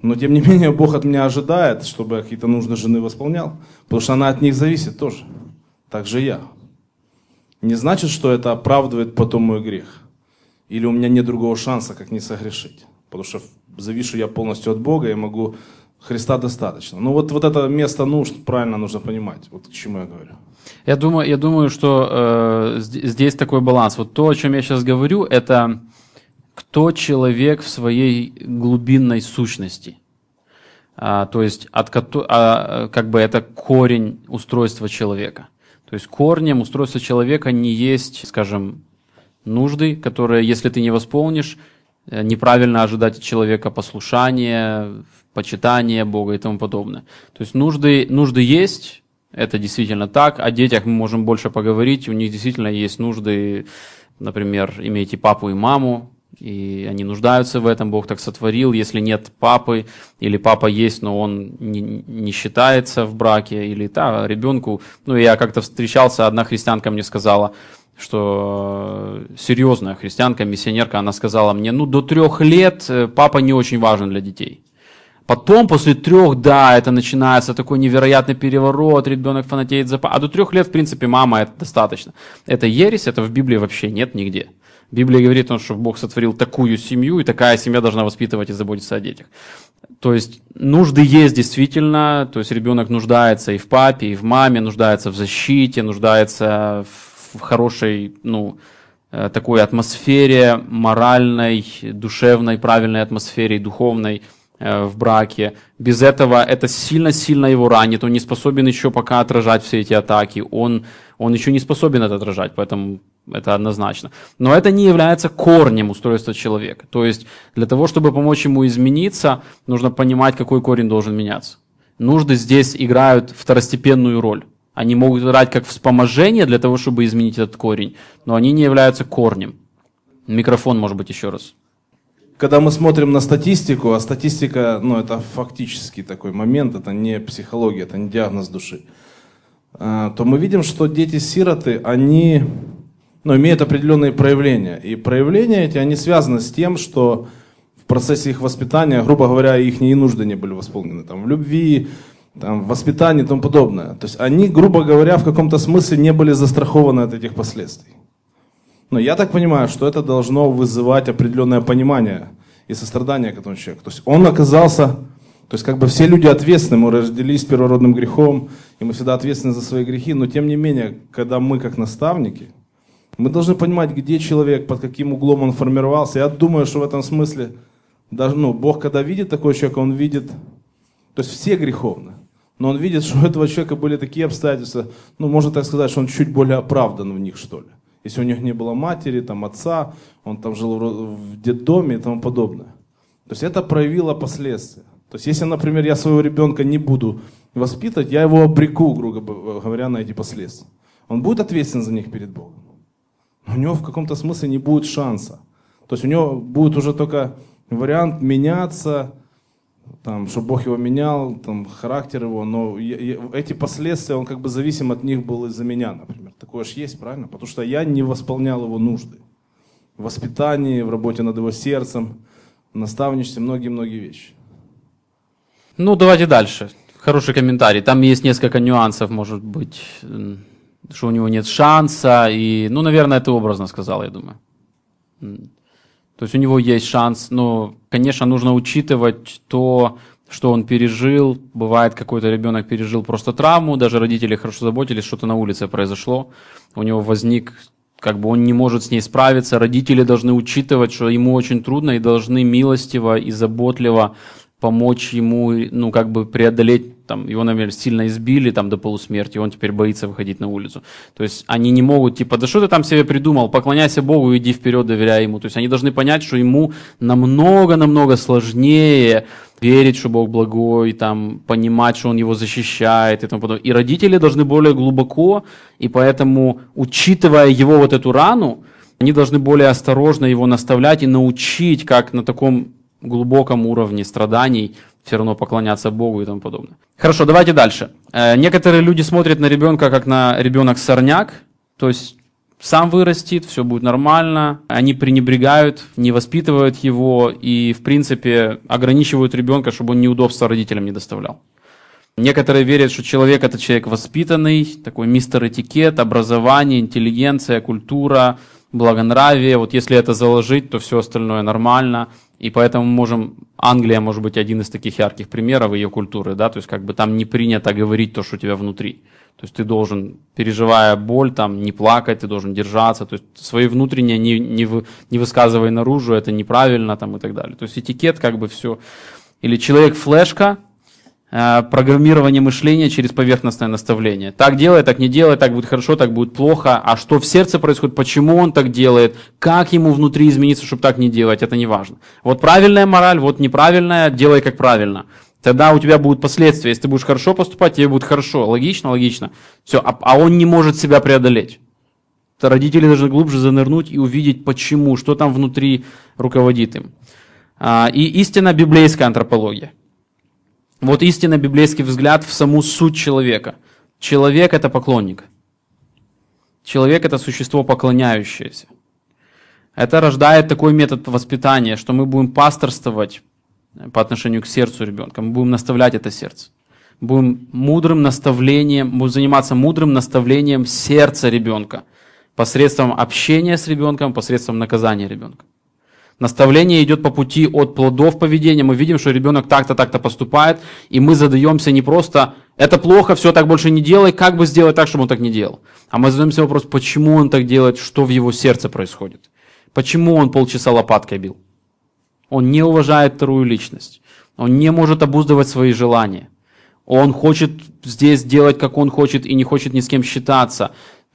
Но тем не менее Бог от меня ожидает, чтобы я какие-то нужды жены восполнял, потому что она от них зависит тоже. Так же я. Не значит, что это оправдывает потом мой грех. Или у меня нет другого шанса, как не согрешить. Потому что завишу я полностью от Бога и могу Христа достаточно. Ну вот, вот это место нужд правильно нужно понимать. Вот к чему я говорю. Я думаю, я думаю что э, здесь такой баланс. Вот то, о чем я сейчас говорю, это кто человек в своей глубинной сущности. А, то есть от, а, как бы это корень устройства человека. То есть корнем устройства человека не есть, скажем, нужды, которые, если ты не восполнишь, э, неправильно ожидать от человека послушания, почитания Бога и тому подобное. То есть нужды, нужды есть, это действительно так. О детях мы можем больше поговорить. У них действительно есть нужды, например, имейте папу и маму, и они нуждаются в этом, Бог так сотворил. Если нет папы, или папа есть, но он не, не считается в браке, или да, ребенку, ну я как-то встречался, одна христианка мне сказала, что серьезная христианка, миссионерка, она сказала мне, ну до трех лет э, папа не очень важен для детей. Потом, после трех, да, это начинается такой невероятный переворот, ребенок фанатеет за... А до трех лет, в принципе, мама это достаточно. Это ересь, это в Библии вообще нет нигде. Библия говорит, что Бог сотворил такую семью, и такая семья должна воспитывать и заботиться о детях. То есть нужды есть действительно, то есть ребенок нуждается и в папе, и в маме, нуждается в защите, нуждается в хорошей, ну, э, такой атмосфере моральной, душевной, правильной атмосфере, духовной в браке. Без этого это сильно-сильно его ранит, он не способен еще пока отражать все эти атаки, он, он еще не способен это отражать, поэтому это однозначно. Но это не является корнем устройства человека. То есть для того, чтобы помочь ему измениться, нужно понимать, какой корень должен меняться. Нужды здесь играют второстепенную роль. Они могут играть как вспоможение для того, чтобы изменить этот корень, но они не являются корнем. Микрофон, может быть, еще раз. Когда мы смотрим на статистику, а статистика, ну, это фактический такой момент, это не психология, это не диагноз души, а, то мы видим, что дети-сироты, они но имеют определенные проявления. И проявления эти, они связаны с тем, что в процессе их воспитания, грубо говоря, их нужды не были восполнены. Там, в любви, там, в воспитании и тому подобное. То есть они, грубо говоря, в каком-то смысле не были застрахованы от этих последствий. Но я так понимаю, что это должно вызывать определенное понимание и сострадание к этому человеку. То есть он оказался, то есть как бы все люди ответственны, мы родились первородным грехом, и мы всегда ответственны за свои грехи, но тем не менее, когда мы как наставники, мы должны понимать, где человек, под каким углом он формировался. Я думаю, что в этом смысле даже, ну, Бог, когда видит такого человека, он видит, то есть все греховны. Но он видит, что у этого человека были такие обстоятельства, ну, можно так сказать, что он чуть более оправдан в них, что ли. Если у них не было матери, там, отца, он там жил в детдоме и тому подобное. То есть это проявило последствия. То есть если, например, я своего ребенка не буду воспитывать, я его обреку, грубо говоря, на эти последствия. Он будет ответственен за них перед Богом у него в каком-то смысле не будет шанса. То есть у него будет уже только вариант меняться, там, чтобы Бог его менял, там, характер его, но я, я, эти последствия, он как бы зависим от них был из-за меня, например. Такое же есть, правильно? Потому что я не восполнял его нужды. В воспитании, в работе над его сердцем, в наставничестве, многие-многие вещи. Ну, давайте дальше. Хороший комментарий. Там есть несколько нюансов, может быть, что у него нет шанса, и, ну, наверное, это образно сказал, я думаю. То есть у него есть шанс, но, конечно, нужно учитывать то, что он пережил. Бывает, какой-то ребенок пережил просто травму, даже родители хорошо заботились, что-то на улице произошло. У него возник, как бы он не может с ней справиться. Родители должны учитывать, что ему очень трудно и должны милостиво и заботливо помочь ему, ну, как бы преодолеть, там, его, например, сильно избили там до полусмерти, он теперь боится выходить на улицу. То есть они не могут, типа, да что ты там себе придумал, поклоняйся Богу, иди вперед, доверяй ему. То есть они должны понять, что ему намного-намного сложнее верить, что Бог благой, там, понимать, что Он его защищает и тому подобное. И родители должны более глубоко, и поэтому, учитывая его вот эту рану, они должны более осторожно его наставлять и научить, как на таком глубоком уровне страданий все равно поклоняться Богу и тому подобное. Хорошо, давайте дальше. Э, некоторые люди смотрят на ребенка как на ребенок сорняк, то есть сам вырастет, все будет нормально. Они пренебрегают, не воспитывают его и, в принципе, ограничивают ребенка, чтобы он неудобства родителям не доставлял. Некоторые верят, что человек это человек воспитанный, такой мистер этикет, образование, интеллигенция, культура, благонравие. Вот если это заложить, то все остальное нормально. И поэтому можем, Англия может быть один из таких ярких примеров ее культуры, да, то есть как бы там не принято говорить то, что у тебя внутри. То есть ты должен, переживая боль, там, не плакать, ты должен держаться, то есть свои внутренние не, не, вы, не высказывай наружу, это неправильно там, и так далее. То есть этикет как бы все. Или человек-флешка, Э, программирование мышления через поверхностное наставление. Так делай, так не делай, так будет хорошо, так будет плохо. А что в сердце происходит, почему он так делает, как ему внутри измениться, чтобы так не делать, это не важно. Вот правильная мораль, вот неправильная, делай как правильно. Тогда у тебя будут последствия. Если ты будешь хорошо поступать, тебе будет хорошо. Логично, логично. Все, а, а он не может себя преодолеть. То родители должны глубже занырнуть и увидеть, почему, что там внутри руководит им. А, и истинно библейская антропология. Вот истинно библейский взгляд в саму суть человека. Человек – это поклонник. Человек – это существо поклоняющееся. Это рождает такой метод воспитания, что мы будем пасторствовать по отношению к сердцу ребенка. Мы будем наставлять это сердце. Будем мудрым наставлением, будем заниматься мудрым наставлением сердца ребенка посредством общения с ребенком, посредством наказания ребенка. Наставление идет по пути от плодов поведения. Мы видим, что ребенок так-то, так-то поступает, и мы задаемся не просто «это плохо, все, так больше не делай», как бы сделать так, чтобы он так не делал. А мы задаемся вопрос, почему он так делает, что в его сердце происходит. Почему он полчаса лопаткой бил? Он не уважает вторую личность. Он не может обуздывать свои желания. Он хочет здесь делать, как он хочет, и не хочет ни с кем считаться.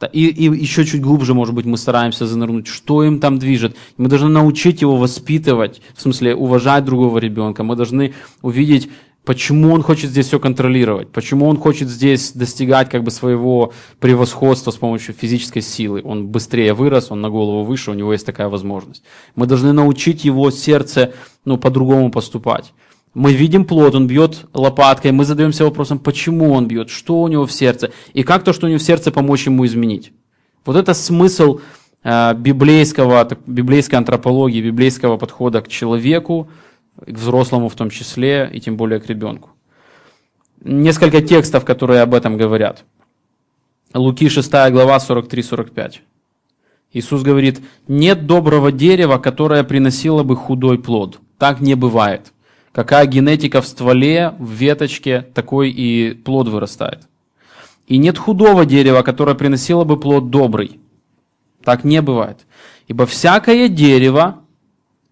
И, и еще чуть глубже, может быть, мы стараемся занырнуть, что им там движет. Мы должны научить его воспитывать, в смысле уважать другого ребенка. Мы должны увидеть, почему он хочет здесь все контролировать, почему он хочет здесь достигать как бы своего превосходства с помощью физической силы. Он быстрее вырос, он на голову выше, у него есть такая возможность. Мы должны научить его сердце ну, по-другому поступать. Мы видим плод, он бьет лопаткой, мы задаемся вопросом, почему он бьет, что у него в сердце, и как то, что у него в сердце, помочь ему изменить. Вот это смысл э, библейского, библейской антропологии, библейского подхода к человеку, к взрослому в том числе, и тем более к ребенку. Несколько текстов, которые об этом говорят. Луки 6 глава 43-45. Иисус говорит, нет доброго дерева, которое приносило бы худой плод. Так не бывает. Какая генетика в стволе, в веточке, такой и плод вырастает. И нет худого дерева, которое приносило бы плод добрый. Так не бывает. Ибо всякое дерево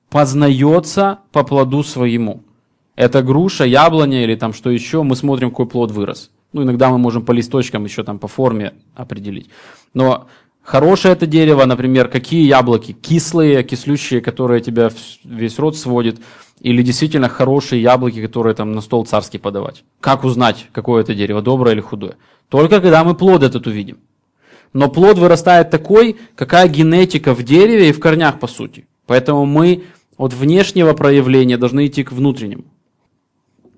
познается по плоду своему. Это груша, яблоня или там что еще, мы смотрим, какой плод вырос. Ну, иногда мы можем по листочкам еще там по форме определить. Но хорошее это дерево, например, какие яблоки? Кислые, кислющие, которые тебя весь рот сводит – или действительно хорошие яблоки, которые там на стол царский подавать. Как узнать, какое это дерево, доброе или худое? Только когда мы плод этот увидим. Но плод вырастает такой, какая генетика в дереве и в корнях по сути. Поэтому мы от внешнего проявления должны идти к внутреннему.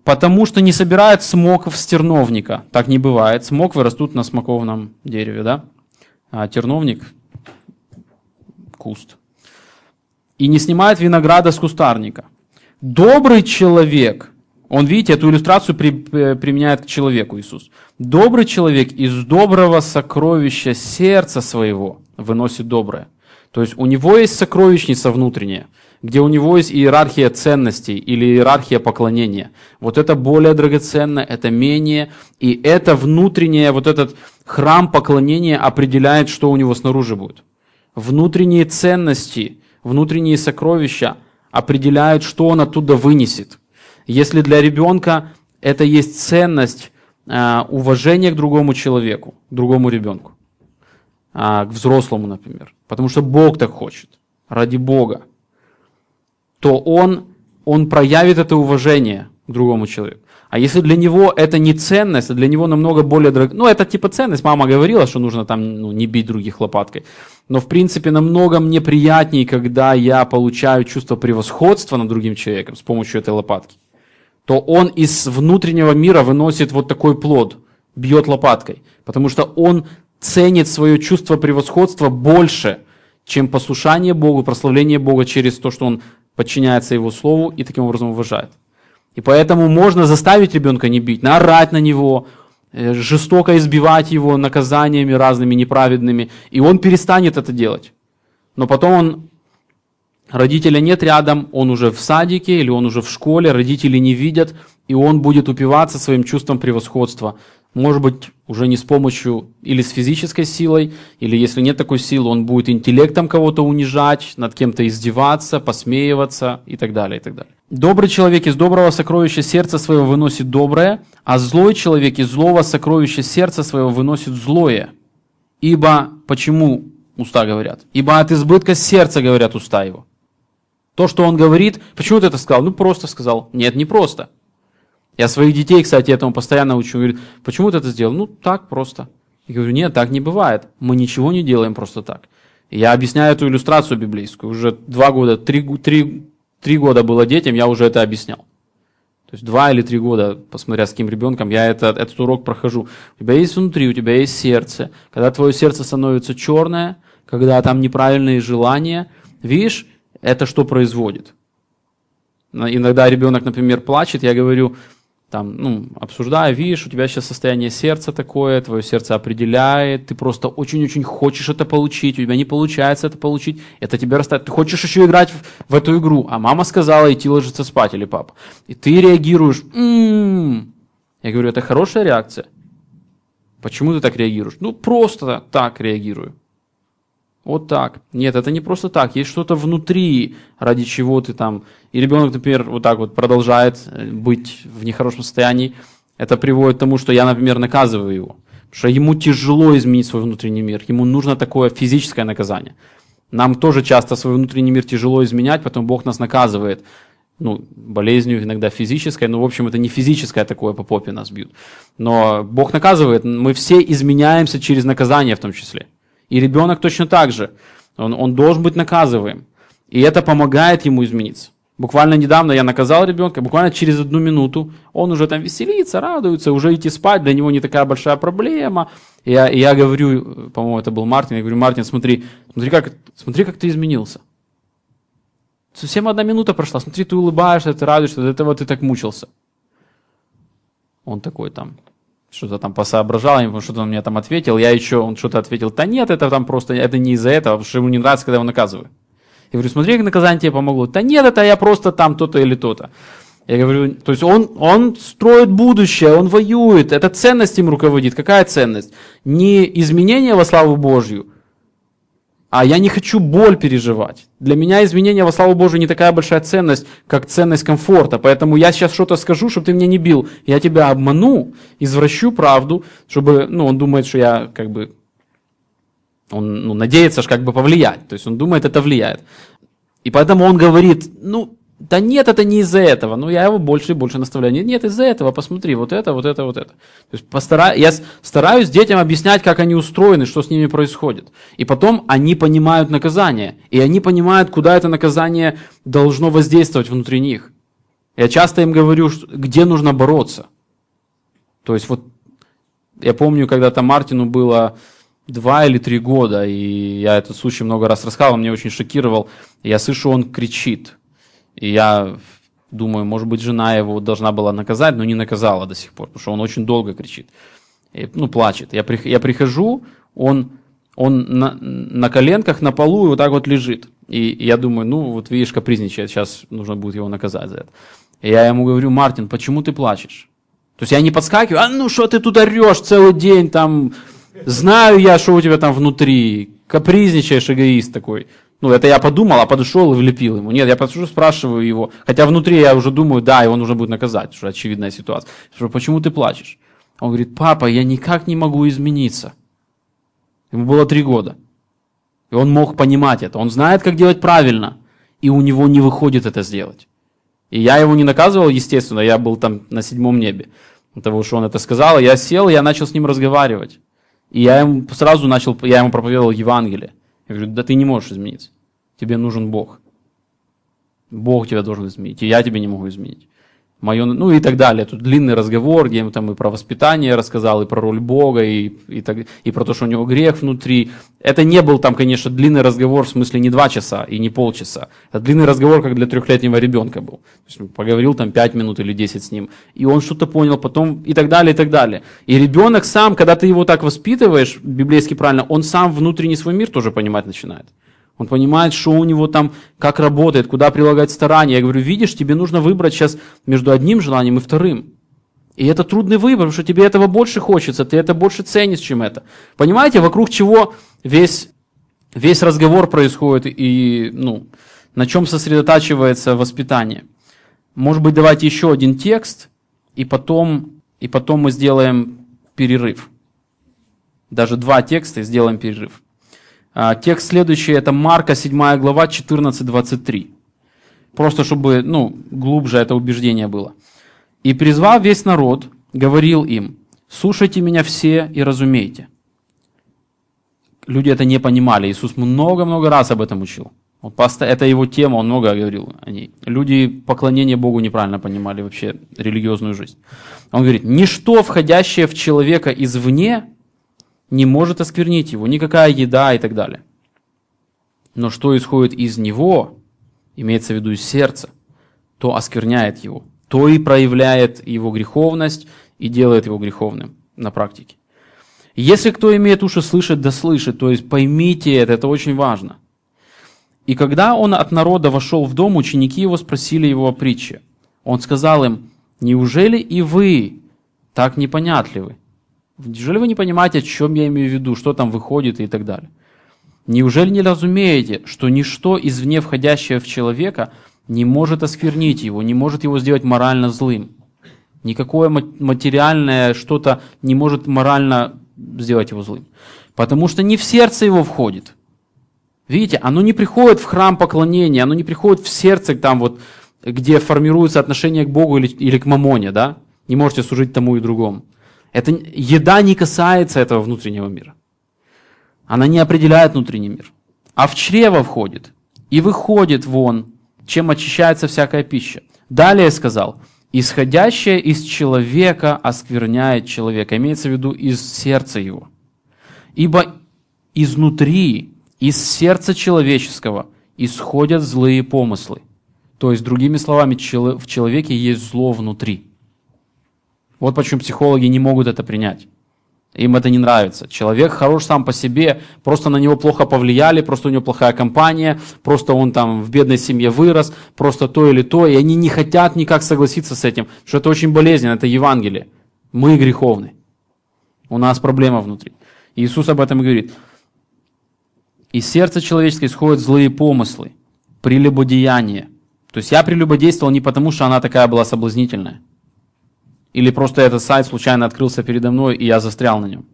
Потому что не собирают смоков с терновника. Так не бывает. Смоквы растут на смоковном дереве, да? А терновник – куст. И не снимают винограда с кустарника. Добрый человек, он, видите, эту иллюстрацию при, э, применяет к человеку Иисус. Добрый человек из доброго сокровища сердца своего выносит доброе. То есть у него есть сокровищница внутренняя, где у него есть иерархия ценностей или иерархия поклонения. Вот это более драгоценно, это менее. И это внутреннее, вот этот храм поклонения определяет, что у него снаружи будет. Внутренние ценности, внутренние сокровища – определяют, что он оттуда вынесет. Если для ребенка это есть ценность э, уважения к другому человеку, другому ребенку, э, к взрослому, например, потому что Бог так хочет, ради Бога, то он, он проявит это уважение к другому человеку. А если для него это не ценность, а для него намного более дорого, ну это типа ценность, мама говорила, что нужно там ну, не бить других лопаткой, но в принципе намного мне приятнее, когда я получаю чувство превосходства над другим человеком с помощью этой лопатки, то он из внутреннего мира выносит вот такой плод, бьет лопаткой, потому что он ценит свое чувство превосходства больше, чем послушание Богу, прославление Бога через то, что он подчиняется Его Слову и таким образом уважает. И поэтому можно заставить ребенка не бить, наорать на него, э, жестоко избивать его наказаниями разными неправедными, и он перестанет это делать. Но потом он, родителя нет рядом, он уже в садике или он уже в школе, родители не видят, и он будет упиваться своим чувством превосходства. Может быть, уже не с помощью или с физической силой, или если нет такой силы, он будет интеллектом кого-то унижать, над кем-то издеваться, посмеиваться и так далее, и так далее. Добрый человек из доброго сокровища сердца своего выносит доброе, а злой человек из злого сокровища сердца своего выносит злое. Ибо, почему уста говорят? Ибо от избытка сердца говорят уста его. То, что он говорит, почему ты это сказал? Ну, просто сказал. Нет, не просто. Я своих детей, кстати, этому постоянно учу. Говорит, почему ты это сделал? Ну, так просто. Я говорю, нет, так не бывает. Мы ничего не делаем просто так. Я объясняю эту иллюстрацию библейскую. Уже два года, три, три, три года было детям, я уже это объяснял. То есть два или три года, посмотря с каким ребенком, я это, этот урок прохожу. У тебя есть внутри, у тебя есть сердце. Когда твое сердце становится черное, когда там неправильные желания, видишь, это что производит? Иногда ребенок, например, плачет, я говорю, там, ну, обсуждая, видишь, у тебя сейчас состояние сердца такое, твое сердце определяет, ты просто очень-очень хочешь это получить, у тебя не получается это получить, это тебя растает, ты хочешь еще играть в, в эту игру, а мама сказала идти ложиться спать или папа, и ты реагируешь, м-м-м. я говорю, это хорошая реакция, почему ты так реагируешь? Ну, просто так реагирую. Вот так. Нет, это не просто так. Есть что-то внутри, ради чего ты там... И ребенок, например, вот так вот продолжает э, быть в нехорошем состоянии. Это приводит к тому, что я, например, наказываю его. Потому что ему тяжело изменить свой внутренний мир. Ему нужно такое физическое наказание. Нам тоже часто свой внутренний мир тяжело изменять, потом Бог нас наказывает. Ну, болезнью иногда физической, но, в общем, это не физическое такое по попе нас бьют. Но Бог наказывает. Мы все изменяемся через наказание в том числе. И ребенок точно так же. Он, он должен быть наказываем. И это помогает ему измениться. Буквально недавно я наказал ребенка, буквально через одну минуту он уже там веселится, радуется, уже идти спать, для него не такая большая проблема. Я, я говорю, по-моему, это был Мартин, я говорю, Мартин, смотри, смотри как, смотри, как ты изменился. Совсем одна минута прошла, смотри, ты улыбаешься, ты радуешься, до этого ты так мучился. Он такой там, что-то там посоображал, что-то он мне там ответил, я еще, он что-то ответил, да нет, это там просто, это не из-за этого, потому что ему не нравится, когда его наказываю. Я говорю, смотри, как наказание тебе помогло. Да нет, это я просто там то-то или то-то. Я говорю, то есть он, он строит будущее, он воюет, это ценность им руководит. Какая ценность? Не изменение во славу Божью, а я не хочу боль переживать. Для меня изменение во славу Божию не такая большая ценность, как ценность комфорта. Поэтому я сейчас что-то скажу, чтобы ты меня не бил. Я тебя обману, извращу правду, чтобы, ну, он думает, что я как бы, он ну, надеется, что как бы повлиять. То есть он думает, это влияет. И поэтому он говорит, ну, да нет, это не из-за этого. Ну, я его больше и больше наставляю. Нет, нет, из-за этого, посмотри, вот это, вот это, вот это. То есть постара... я стараюсь детям объяснять, как они устроены, что с ними происходит. И потом они понимают наказание. И они понимают, куда это наказание должно воздействовать внутри них. Я часто им говорю, где нужно бороться. То есть вот я помню, когда-то Мартину было два или три года, и я этот случай много раз рассказывал, он меня очень шокировал. Я слышу, он кричит – и я думаю, может быть, жена его должна была наказать, но не наказала до сих пор, потому что он очень долго кричит. И, ну, плачет. Я, я прихожу, он, он на, на коленках на полу и вот так вот лежит. И, я думаю, ну, вот видишь, капризничает, сейчас нужно будет его наказать за это. И я ему говорю, Мартин, почему ты плачешь? То есть я не подскакиваю, а ну что ты тут орешь целый день, там, знаю я, что у тебя там внутри, капризничаешь, эгоист такой. Ну, это я подумал, а подошел и влепил ему. Нет, я подхожу, спрашиваю его. Хотя внутри я уже думаю, да, его нужно будет наказать, что очевидная ситуация. Что, почему ты плачешь? Он говорит, папа, я никак не могу измениться. Ему было три года. И он мог понимать это. Он знает, как делать правильно. И у него не выходит это сделать. И я его не наказывал, естественно, я был там на седьмом небе. От того, что он это сказал, я сел, я начал с ним разговаривать. И я ему сразу начал, я ему проповедовал Евангелие. Я говорю, да ты не можешь измениться. Тебе нужен Бог. Бог тебя должен изменить, и я тебя не могу изменить мое, ну и так далее. Тут длинный разговор, где я там и про воспитание рассказал, и про роль Бога, и, и, так, и про то, что у него грех внутри. Это не был там, конечно, длинный разговор, в смысле не два часа и не полчаса. Это длинный разговор, как для трехлетнего ребенка был. То есть поговорил там пять минут или десять с ним, и он что-то понял потом, и так далее, и так далее. И ребенок сам, когда ты его так воспитываешь, библейски правильно, он сам внутренний свой мир тоже понимать начинает. Он понимает, что у него там, как работает, куда прилагать старания. Я говорю, видишь, тебе нужно выбрать сейчас между одним желанием и вторым. И это трудный выбор, потому что тебе этого больше хочется, ты это больше ценишь, чем это. Понимаете, вокруг чего весь, весь разговор происходит и ну, на чем сосредотачивается воспитание. Может быть, давайте еще один текст, и потом, и потом мы сделаем перерыв. Даже два текста и сделаем перерыв. А, текст следующий, это Марка, 7 глава, 14-23. Просто чтобы ну, глубже это убеждение было. «И призвав весь народ, говорил им, слушайте меня все и разумейте». Люди это не понимали. Иисус много-много раз об этом учил. Он это его тема, он много говорил о ней. Люди поклонение Богу неправильно понимали вообще религиозную жизнь. Он говорит, ничто, входящее в человека извне, не может осквернить его, никакая еда и так далее. Но что исходит из него, имеется в виду из сердца, то оскверняет его, то и проявляет его греховность и делает его греховным на практике. Если кто имеет уши слышать, да слышит, то есть поймите это, это очень важно. И когда он от народа вошел в дом, ученики его спросили его о притче. Он сказал им, неужели и вы так непонятливы? Неужели вы не понимаете, о чем я имею в виду, что там выходит и так далее? Неужели не разумеете, что ничто извне входящее в человека не может осквернить его, не может его сделать морально злым? Никакое материальное что-то не может морально сделать его злым. Потому что не в сердце его входит. Видите, оно не приходит в храм поклонения, оно не приходит в сердце, там вот, где формируется отношение к Богу или, или к мамоне, да? Не можете служить тому и другому. Это, еда не касается этого внутреннего мира. Она не определяет внутренний мир. А в чрево входит и выходит вон, чем очищается всякая пища. Далее сказал, исходящее из человека оскверняет человека. Имеется в виду из сердца его. Ибо изнутри, из сердца человеческого исходят злые помыслы. То есть, другими словами, в человеке есть зло внутри. Вот почему психологи не могут это принять. Им это не нравится. Человек хорош сам по себе, просто на него плохо повлияли, просто у него плохая компания, просто он там в бедной семье вырос, просто то или то, и они не хотят никак согласиться с этим, что это очень болезненно, это Евангелие. Мы греховны. У нас проблема внутри. Иисус об этом говорит. Из сердца человеческого исходят злые помыслы, прелюбодеяние. То есть я прелюбодействовал не потому, что она такая была соблазнительная. Или просто этот сайт случайно открылся передо мной, и я застрял на нем.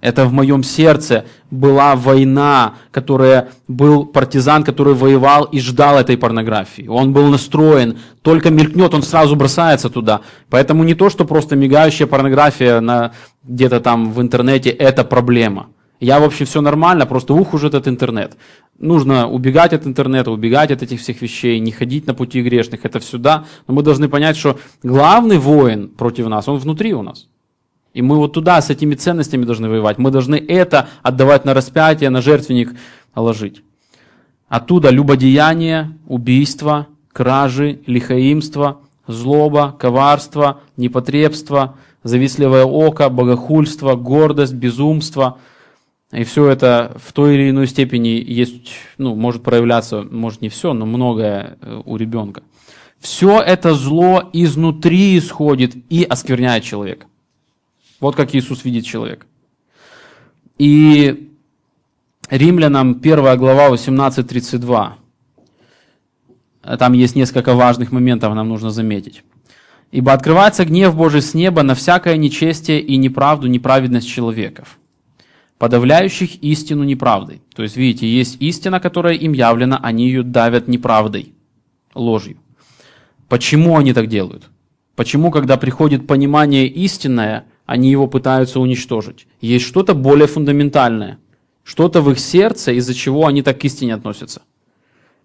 Это в моем сердце была война, которая был партизан, который воевал и ждал этой порнографии. Он был настроен, только мелькнет, он сразу бросается туда. Поэтому не то, что просто мигающая порнография на, где-то там в интернете, это проблема. Я, в общем, все нормально, просто ух уже этот интернет. Нужно убегать от интернета, убегать от этих всех вещей, не ходить на пути грешных, это всегда. Но мы должны понять, что главный воин против нас, он внутри у нас. И мы вот туда с этими ценностями должны воевать. Мы должны это отдавать на распятие, на жертвенник ложить. Оттуда любодеяние, убийство, кражи, лихаимство, злоба, коварство, непотребство, завистливое око, богохульство, гордость, безумство – и все это в той или иной степени есть, ну, может проявляться, может не все, но многое э, у ребенка. Все это зло изнутри исходит и оскверняет человека. Вот как Иисус видит человека. И Римлянам 1 глава 18.32. Там есть несколько важных моментов, нам нужно заметить. «Ибо открывается гнев Божий с неба на всякое нечестие и неправду, неправедность человеков, подавляющих истину неправдой». То есть, видите, есть истина, которая им явлена, они ее давят неправдой, ложью. Почему они так делают? Почему, когда приходит понимание истинное, они его пытаются уничтожить? Есть что-то более фундаментальное, что-то в их сердце, из-за чего они так к истине относятся.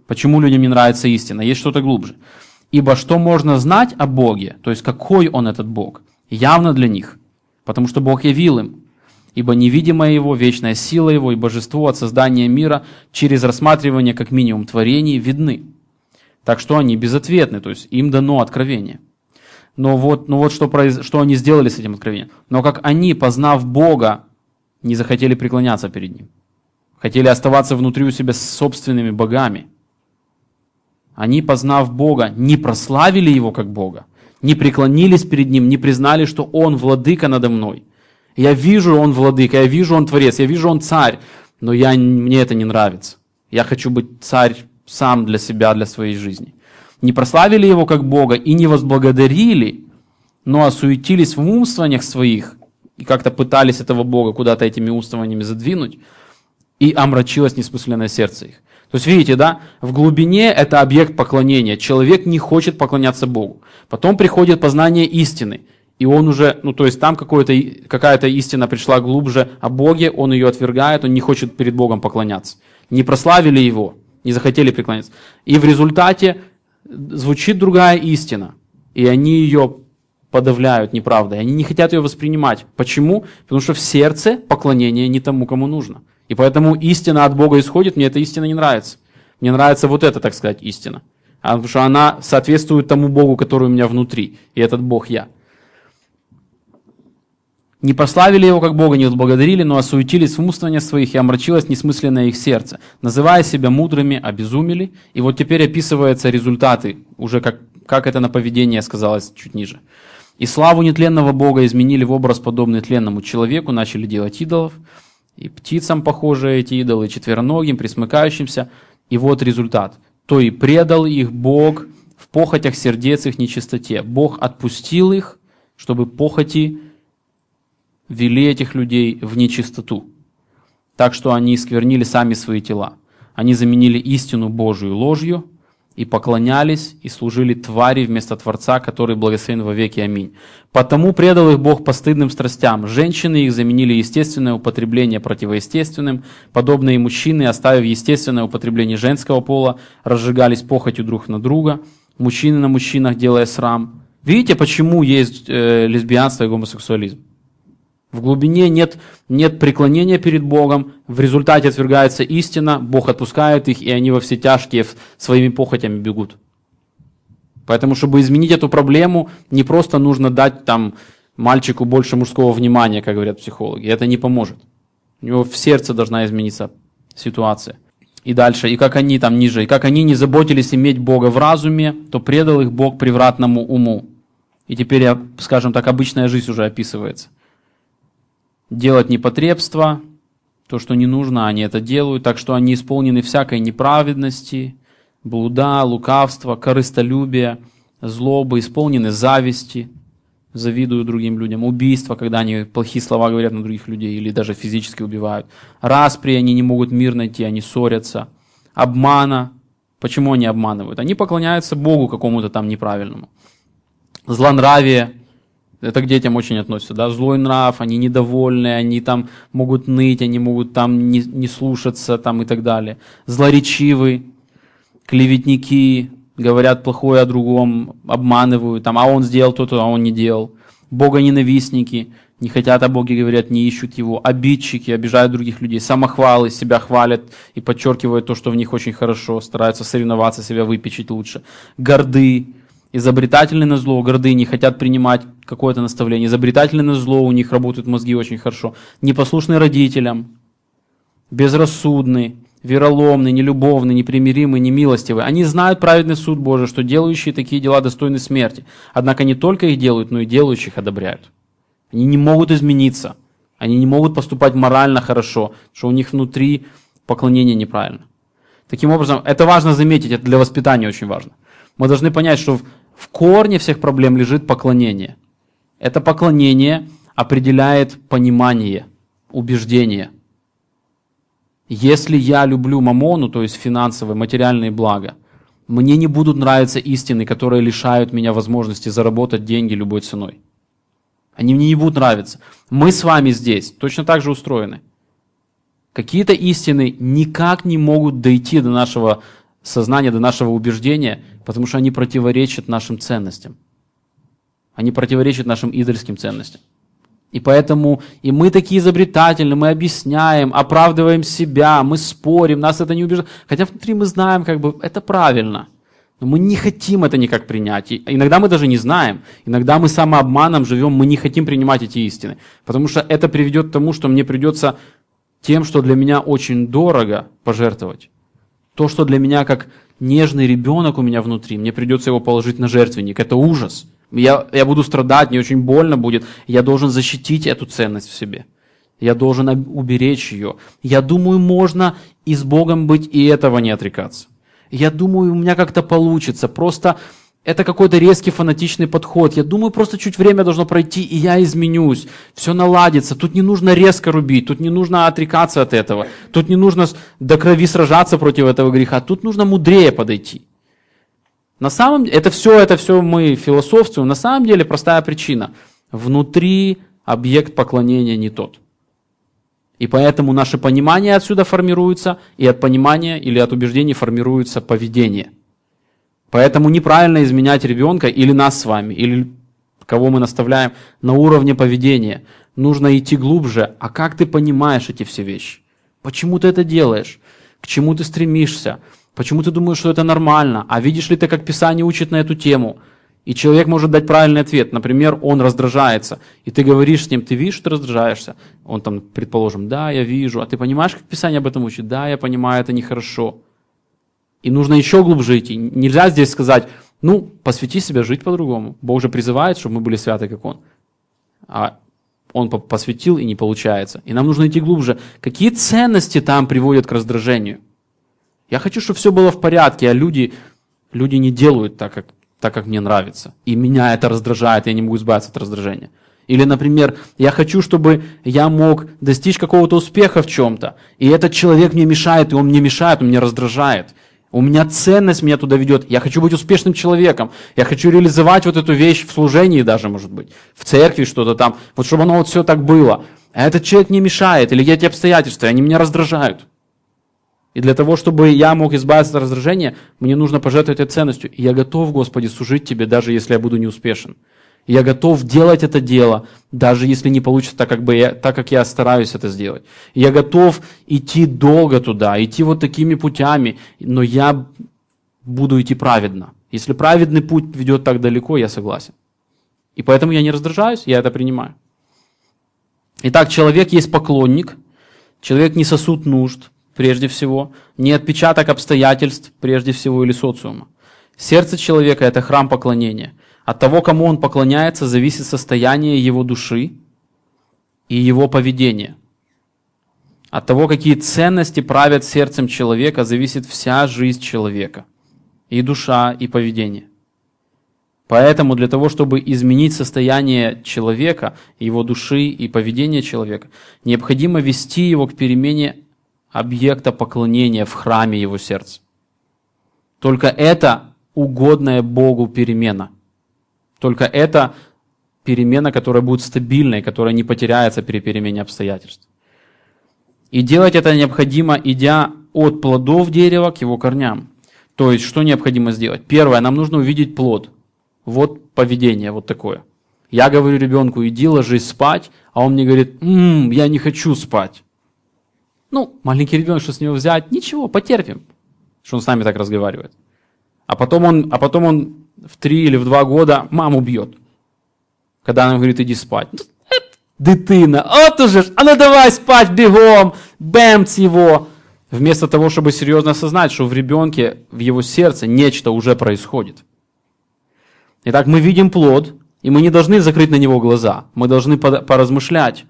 Почему людям не нравится истина? Есть что-то глубже. Ибо что можно знать о Боге, то есть какой Он этот Бог, явно для них, потому что Бог явил им. Ибо невидимая Его, вечная сила Его и божество от создания мира через рассматривание как минимум творений видны. Так что они безответны, то есть им дано откровение. Но вот, ну вот что, произ... что они сделали с этим откровением. Но как они, познав Бога, не захотели преклоняться перед Ним. Хотели оставаться внутри у себя с собственными богами – они, познав Бога, не прославили Его как Бога, не преклонились перед Ним, не признали, что Он владыка надо мной. Я вижу, Он владыка, я вижу, Он творец, я вижу, Он царь, но я, мне это не нравится. Я хочу быть царь сам для себя, для своей жизни. Не прославили Его как Бога и не возблагодарили, но осуетились в умствованиях своих и как-то пытались этого Бога куда-то этими умствованиями задвинуть, и омрачилось несмысленное сердце их. То есть, видите, да, в глубине это объект поклонения. Человек не хочет поклоняться Богу. Потом приходит познание истины. И он уже, ну то есть там какая-то истина пришла глубже о Боге, он ее отвергает, он не хочет перед Богом поклоняться. Не прославили его, не захотели преклоняться. И в результате звучит другая истина. И они ее подавляют неправдой. Они не хотят ее воспринимать. Почему? Потому что в сердце поклонение не тому, кому нужно. И поэтому истина от Бога исходит, мне эта истина не нравится. Мне нравится вот эта, так сказать, истина. А потому что она соответствует тому Богу, который у меня внутри. И этот Бог я. Не прославили его как Бога, не возблагодарили, но осуетились в умствованиях своих и омрачилось несмысленное их сердце. Называя себя мудрыми, обезумели. И вот теперь описываются результаты, уже как, как это на поведение сказалось чуть ниже. И славу нетленного Бога изменили в образ подобный тленному человеку, начали делать идолов, и птицам похожи эти идолы, четвероногим, присмыкающимся. И вот результат. То и предал их Бог в похотях сердец их нечистоте. Бог отпустил их, чтобы похоти вели этих людей в нечистоту. Так что они сквернили сами свои тела. Они заменили истину Божию ложью, и поклонялись и служили твари вместо Творца, который благословен во веки. Аминь. Потому предал их Бог постыдным страстям. Женщины их заменили естественное употребление противоестественным. Подобные мужчины, оставив естественное употребление женского пола, разжигались похотью друг на друга. Мужчины на мужчинах, делая срам. Видите, почему есть э, лесбиянство и гомосексуализм? В глубине нет, нет преклонения перед Богом, в результате отвергается истина, Бог отпускает их, и они во все тяжкие своими похотями бегут. Поэтому, чтобы изменить эту проблему, не просто нужно дать там мальчику больше мужского внимания, как говорят психологи. Это не поможет. У него в сердце должна измениться ситуация. И дальше, и как они там ниже, и как они не заботились иметь Бога в разуме, то предал их Бог превратному уму. И теперь, скажем так, обычная жизнь уже описывается делать непотребство, то, что не нужно, они это делают, так что они исполнены всякой неправедности, блуда, лукавства, корыстолюбия, злобы, исполнены зависти, завидуют другим людям, убийства, когда они плохие слова говорят на других людей или даже физически убивают, распри, они не могут мир найти, они ссорятся, обмана, почему они обманывают? Они поклоняются Богу какому-то там неправильному, злонравие, это к детям очень относится, да, злой нрав, они недовольны, они там могут ныть, они могут там не, не слушаться там и так далее. Злоречивы, клеветники, говорят плохое о другом, обманывают, там, а он сделал то-то, а он не делал. Богоненавистники, не хотят о Боге, говорят, не ищут Его. Обидчики, обижают других людей. Самохвалы, себя хвалят и подчеркивают то, что в них очень хорошо, стараются соревноваться, себя выпечить лучше. Горды, изобретательны на зло, гордыни, хотят принимать какое-то наставление, изобретательны на зло, у них работают мозги очень хорошо, непослушны родителям, безрассудны, вероломны, нелюбовны, непримиримы, немилостивы. Они знают праведный суд Божий, что делающие такие дела достойны смерти. Однако не только их делают, но и делающих одобряют. Они не могут измениться. Они не могут поступать морально хорошо, что у них внутри поклонение неправильно. Таким образом, это важно заметить, это для воспитания очень важно. Мы должны понять, что в, корне всех проблем лежит поклонение. Это поклонение определяет понимание, убеждение. Если я люблю мамону, то есть финансовые, материальные блага, мне не будут нравиться истины, которые лишают меня возможности заработать деньги любой ценой. Они мне не будут нравиться. Мы с вами здесь точно так же устроены. Какие-то истины никак не могут дойти до нашего сознания, до нашего убеждения, потому что они противоречат нашим ценностям. Они противоречат нашим идольским ценностям. И поэтому и мы такие изобретательны, мы объясняем, оправдываем себя, мы спорим, нас это не убеждает. Хотя внутри мы знаем, как бы это правильно. Но мы не хотим это никак принять. И иногда мы даже не знаем. Иногда мы самообманом живем, мы не хотим принимать эти истины. Потому что это приведет к тому, что мне придется тем, что для меня очень дорого, пожертвовать. То, что для меня как нежный ребенок у меня внутри, мне придется его положить на жертвенник. Это ужас. Я, я буду страдать, мне очень больно будет. Я должен защитить эту ценность в себе. Я должен уберечь ее. Я думаю, можно и с Богом быть, и этого не отрекаться. Я думаю, у меня как-то получится. Просто это какой-то резкий фанатичный подход. Я думаю, просто чуть время должно пройти, и я изменюсь. Все наладится. Тут не нужно резко рубить, тут не нужно отрекаться от этого. Тут не нужно до крови сражаться против этого греха. Тут нужно мудрее подойти. На самом деле, это все, это все мы философствуем. На самом деле простая причина. Внутри объект поклонения не тот. И поэтому наше понимание отсюда формируется, и от понимания или от убеждений формируется поведение. Поэтому неправильно изменять ребенка или нас с вами, или кого мы наставляем на уровне поведения. Нужно идти глубже. А как ты понимаешь эти все вещи? Почему ты это делаешь? К чему ты стремишься? Почему ты думаешь, что это нормально? А видишь ли ты, как Писание учит на эту тему? И человек может дать правильный ответ. Например, он раздражается. И ты говоришь с ним, ты видишь, ты раздражаешься? Он там, предположим, да, я вижу. А ты понимаешь, как Писание об этом учит? Да, я понимаю, это нехорошо. И нужно еще глубже идти. Нельзя здесь сказать, ну, посвяти себя жить по-другому. Бог же призывает, чтобы мы были святы, как Он. А он посвятил, и не получается. И нам нужно идти глубже. Какие ценности там приводят к раздражению? Я хочу, чтобы все было в порядке, а люди, люди не делают так как, так, как мне нравится. И меня это раздражает, я не могу избавиться от раздражения. Или, например, я хочу, чтобы я мог достичь какого-то успеха в чем-то, и этот человек мне мешает, и он мне мешает, он меня раздражает. У меня ценность меня туда ведет. Я хочу быть успешным человеком. Я хочу реализовать вот эту вещь в служении даже, может быть, в церкви что-то там. Вот чтобы оно вот все так было. А этот человек не мешает, или эти обстоятельства, они меня раздражают. И для того, чтобы я мог избавиться от раздражения, мне нужно пожертвовать этой ценностью. И я готов, Господи, служить Тебе, даже если я буду неуспешен. Я готов делать это дело, даже если не получится так, как, бы я, так, как я стараюсь это сделать. Я готов идти долго туда, идти вот такими путями, но я буду идти праведно. Если праведный путь ведет так далеко, я согласен. И поэтому я не раздражаюсь, я это принимаю. Итак, человек есть поклонник, человек не сосуд нужд, прежде всего, не отпечаток обстоятельств, прежде всего, или социума. Сердце человека – это храм поклонения. От того, кому он поклоняется, зависит состояние его души и его поведение. От того, какие ценности правят сердцем человека, зависит вся жизнь человека. И душа, и поведение. Поэтому для того, чтобы изменить состояние человека, его души и поведение человека, необходимо вести его к перемене объекта поклонения в храме его сердца. Только это угодная Богу перемена. Только это перемена, которая будет стабильной, которая не потеряется при перемене обстоятельств. И делать это необходимо, идя от плодов дерева к его корням. То есть, что необходимо сделать? Первое, нам нужно увидеть плод. Вот поведение, вот такое. Я говорю ребенку, иди ложись спать, а он мне говорит, м-м, я не хочу спать. Ну, маленький ребенок, что с него взять? Ничего, потерпим, что он с нами так разговаривает. А потом он, а потом он в три или в два года маму бьет. Когда она говорит, иди спать. «Ну, дитина, от уже ж, а ну давай спать бегом, бэмц его. Вместо того, чтобы серьезно осознать, что в ребенке, в его сердце нечто уже происходит. Итак, мы видим плод, и мы не должны закрыть на него глаза. Мы должны поразмышлять.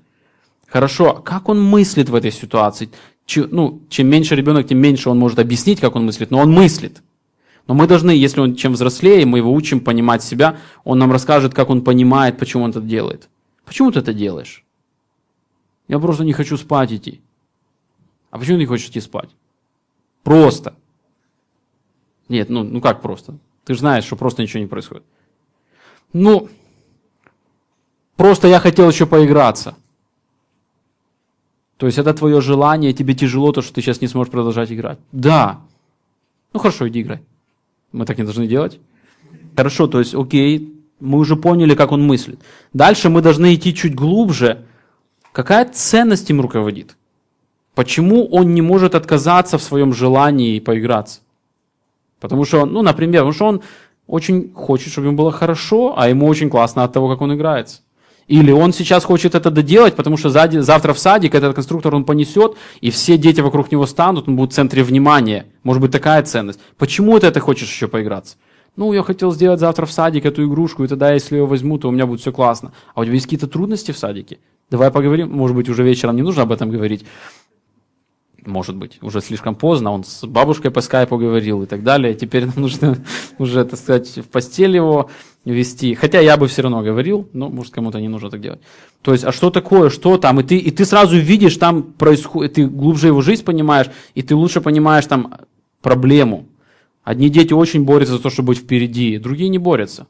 Хорошо, как он мыслит в этой ситуации? Чем, ну, чем меньше ребенок, тем меньше он может объяснить, как он мыслит, но он мыслит. Но мы должны, если он чем взрослее, мы его учим понимать себя, он нам расскажет, как он понимает, почему он это делает. Почему ты это делаешь? Я просто не хочу спать идти. А почему ты не хочешь идти спать? Просто. Нет, ну, ну как просто? Ты же знаешь, что просто ничего не происходит. Ну, просто я хотел еще поиграться. То есть это твое желание, тебе тяжело то, что ты сейчас не сможешь продолжать играть. Да. Ну хорошо, иди играй. Мы так не должны делать. Хорошо, то есть, окей, мы уже поняли, как он мыслит. Дальше мы должны идти чуть глубже. Какая ценность им руководит? Почему он не может отказаться в своем желании поиграться? Потому что, ну, например, потому что он очень хочет, чтобы ему было хорошо, а ему очень классно от того, как он играется. Или он сейчас хочет это доделать, потому что завтра в садик этот конструктор он понесет, и все дети вокруг него станут, он будет в центре внимания. Может быть такая ценность. Почему ты это хочешь еще поиграться? Ну, я хотел сделать завтра в садик эту игрушку, и тогда, если ее возьму, то у меня будет все классно. А у тебя есть какие-то трудности в садике? Давай поговорим. Может быть, уже вечером не нужно об этом говорить может быть, уже слишком поздно, он с бабушкой по скайпу говорил и так далее. Теперь нам нужно уже, так сказать, в постель его вести. Хотя я бы все равно говорил, но, может, кому-то не нужно так делать. То есть, а что такое, что там? И ты, и ты сразу видишь, там происходит, ты глубже его жизнь понимаешь, и ты лучше понимаешь там проблему. Одни дети очень борются за то, чтобы быть впереди, другие не борются.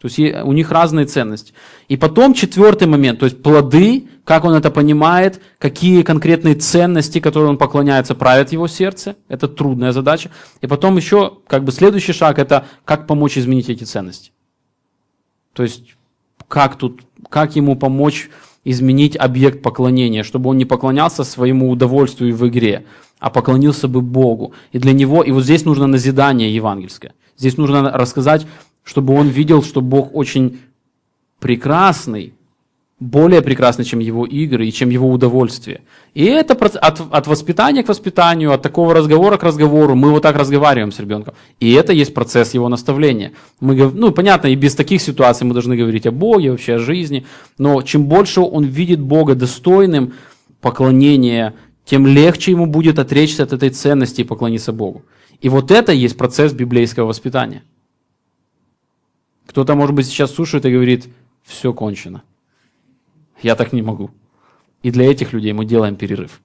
То есть у них разные ценности. И потом четвертый момент, то есть плоды, как он это понимает, какие конкретные ценности, которые он поклоняется, правят его сердце. Это трудная задача. И потом еще, как бы следующий шаг, это как помочь изменить эти ценности. То есть как тут, как ему помочь изменить объект поклонения, чтобы он не поклонялся своему удовольствию в игре, а поклонился бы Богу. И для него, и вот здесь нужно назидание евангельское. Здесь нужно рассказать чтобы он видел, что Бог очень прекрасный, более прекрасный, чем его игры и чем его удовольствие. И это от, от воспитания к воспитанию, от такого разговора к разговору, мы вот так разговариваем с ребенком. И это есть процесс его наставления. Мы, ну, понятно, и без таких ситуаций мы должны говорить о Боге, вообще о жизни, но чем больше он видит Бога достойным поклонения, тем легче ему будет отречься от этой ценности и поклониться Богу. И вот это есть процесс библейского воспитания. Кто-то, может быть, сейчас слушает и говорит, все кончено. Я так не могу. И для этих людей мы делаем перерыв.